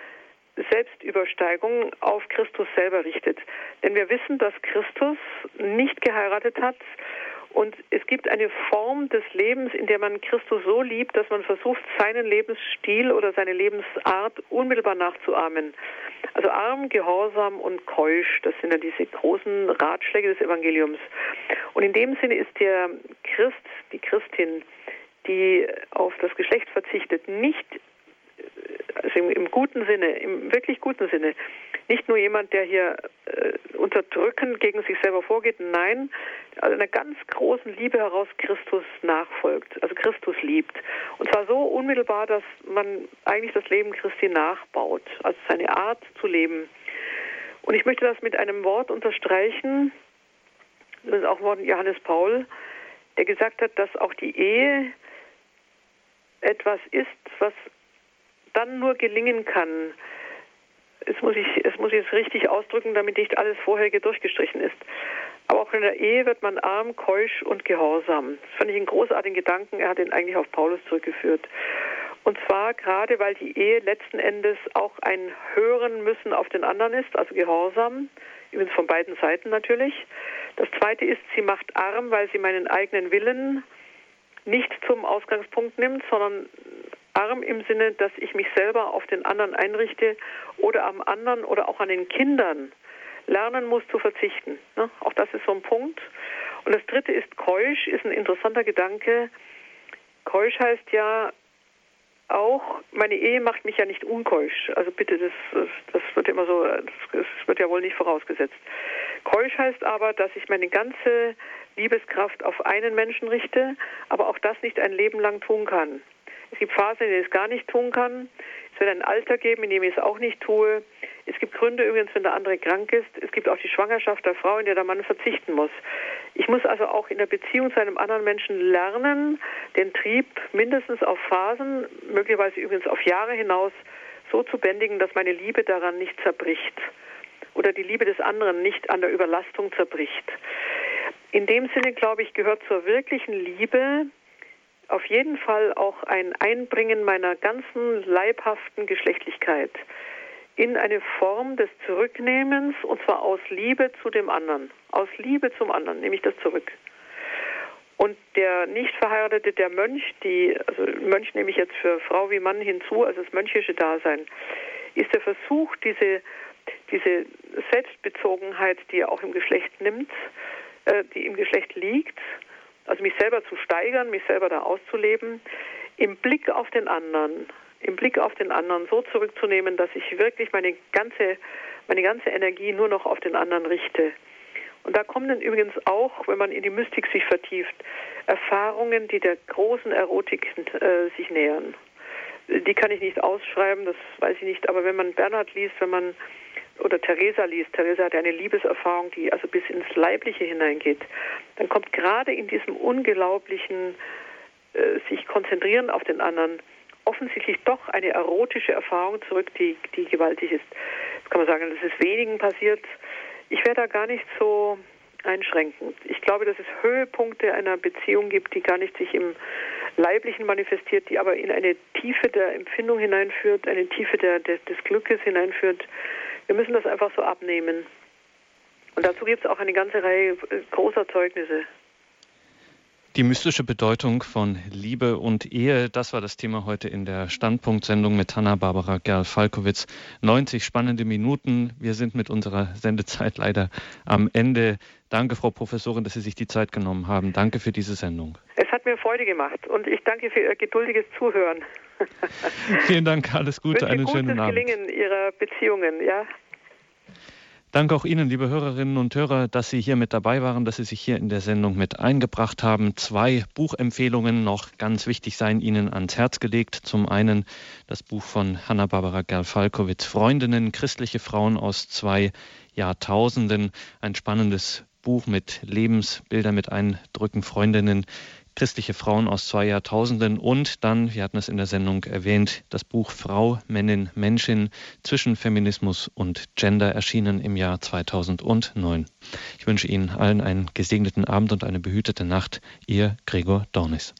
Selbstübersteigung auf Christus selber richtet. Denn wir wissen, dass Christus nicht geheiratet hat und es gibt eine Form des Lebens, in der man Christus so liebt, dass man versucht, seinen Lebensstil oder seine Lebensart unmittelbar nachzuahmen. Also arm, gehorsam und keusch, das sind ja diese großen Ratschläge des Evangeliums. Und in dem Sinne ist der Christ, die Christin, die auf das Geschlecht verzichtet, nicht also im, im guten Sinne, im wirklich guten Sinne, nicht nur jemand, der hier äh, unterdrückend gegen sich selber vorgeht, nein, also einer ganz großen Liebe heraus Christus nachfolgt, also Christus liebt. Und zwar so unmittelbar, dass man eigentlich das Leben Christi nachbaut, also seine Art zu leben. Und ich möchte das mit einem Wort unterstreichen, das ist auch Wort Johannes Paul, der gesagt hat, dass auch die Ehe etwas ist, was dann nur gelingen kann. Es muss ich, es muss ich jetzt richtig ausdrücken, damit nicht alles vorherige durchgestrichen ist. Aber auch in der Ehe wird man arm, keusch und gehorsam. Das fand ich einen großartigen Gedanken. Er hat ihn eigentlich auf Paulus zurückgeführt. Und zwar gerade, weil die Ehe letzten Endes auch ein Hören müssen auf den anderen ist, also Gehorsam, übrigens von beiden Seiten natürlich. Das zweite ist, sie macht arm, weil sie meinen eigenen Willen nicht zum Ausgangspunkt nimmt, sondern arm im Sinne, dass ich mich selber auf den anderen einrichte oder am anderen oder auch an den Kindern lernen muss zu verzichten. Ne? Auch das ist so ein Punkt. Und das dritte ist keusch, ist ein interessanter Gedanke. Keusch heißt ja auch, meine Ehe macht mich ja nicht unkeusch. Also bitte, das, das wird immer so, das wird ja wohl nicht vorausgesetzt. Keusch heißt aber, dass ich meine ganze Liebeskraft auf einen Menschen richte, aber auch das nicht ein Leben lang tun kann. Es gibt Phasen, in denen ich es gar nicht tun kann. Es wird ein Alter geben, in dem ich es auch nicht tue. Es gibt Gründe übrigens, wenn der andere krank ist. Es gibt auch die Schwangerschaft der Frau, in der der Mann verzichten muss. Ich muss also auch in der Beziehung zu einem anderen Menschen lernen, den Trieb mindestens auf Phasen, möglicherweise übrigens auf Jahre hinaus, so zu bändigen, dass meine Liebe daran nicht zerbricht oder die Liebe des anderen nicht an der Überlastung zerbricht. In dem Sinne, glaube ich, gehört zur wirklichen Liebe auf jeden Fall auch ein Einbringen meiner ganzen leibhaften Geschlechtlichkeit in eine Form des Zurücknehmens und zwar aus Liebe zu dem anderen. Aus Liebe zum anderen nehme ich das zurück. Und der nicht verheiratete, der Mönch, die, also Mönch nehme ich jetzt für Frau wie Mann hinzu, also das mönchische Dasein, ist der Versuch, diese, diese Selbstbezogenheit, die er auch im Geschlecht nimmt, äh, die im Geschlecht liegt, also mich selber zu steigern, mich selber da auszuleben, im Blick auf den anderen, im Blick auf den anderen so zurückzunehmen, dass ich wirklich meine ganze, meine ganze Energie nur noch auf den anderen richte. Und da kommen dann übrigens auch, wenn man in die Mystik sich vertieft, Erfahrungen, die der großen Erotik äh, sich nähern. Die kann ich nicht ausschreiben, das weiß ich nicht, aber wenn man Bernhard liest, wenn man oder Theresa liest, Theresa hat eine Liebeserfahrung, die also bis ins Leibliche hineingeht, dann kommt gerade in diesem unglaublichen äh, sich konzentrieren auf den anderen offensichtlich doch eine erotische Erfahrung zurück, die, die gewaltig ist. Jetzt kann man sagen, das ist wenigen passiert. Ich wäre da gar nicht so einschränkend. Ich glaube, dass es Höhepunkte einer Beziehung gibt, die gar nicht sich im Leiblichen manifestiert, die aber in eine Tiefe der Empfindung hineinführt, eine Tiefe der, des, des Glückes hineinführt. Wir müssen das einfach so abnehmen. Und dazu gibt es auch eine ganze Reihe äh, großer Zeugnisse. Die mystische Bedeutung von Liebe und Ehe, das war das Thema heute in der Standpunktsendung mit Hanna-Barbara Gerl-Falkowitz. 90 spannende Minuten. Wir sind mit unserer Sendezeit leider am Ende. Danke, Frau Professorin, dass Sie sich die Zeit genommen haben. Danke für diese Sendung. Es hat mir Freude gemacht und ich danke für Ihr geduldiges Zuhören. [LAUGHS] Vielen Dank, alles Gute, einen schönen Abend. Gelingen Ihrer Beziehungen, ja. Danke auch Ihnen, liebe Hörerinnen und Hörer, dass Sie hier mit dabei waren, dass Sie sich hier in der Sendung mit eingebracht haben. Zwei Buchempfehlungen noch ganz wichtig seien Ihnen ans Herz gelegt. Zum einen das Buch von Hanna-Barbara Gerl-Falkowitz, Freundinnen, christliche Frauen aus zwei Jahrtausenden. Ein spannendes Buch mit Lebensbildern, mit Eindrücken, Freundinnen, christliche Frauen aus zwei Jahrtausenden und dann, wir hatten es in der Sendung erwähnt, das Buch Frau, Männin, Menschin zwischen Feminismus und Gender erschienen im Jahr 2009. Ich wünsche Ihnen allen einen gesegneten Abend und eine behütete Nacht. Ihr Gregor Dornis.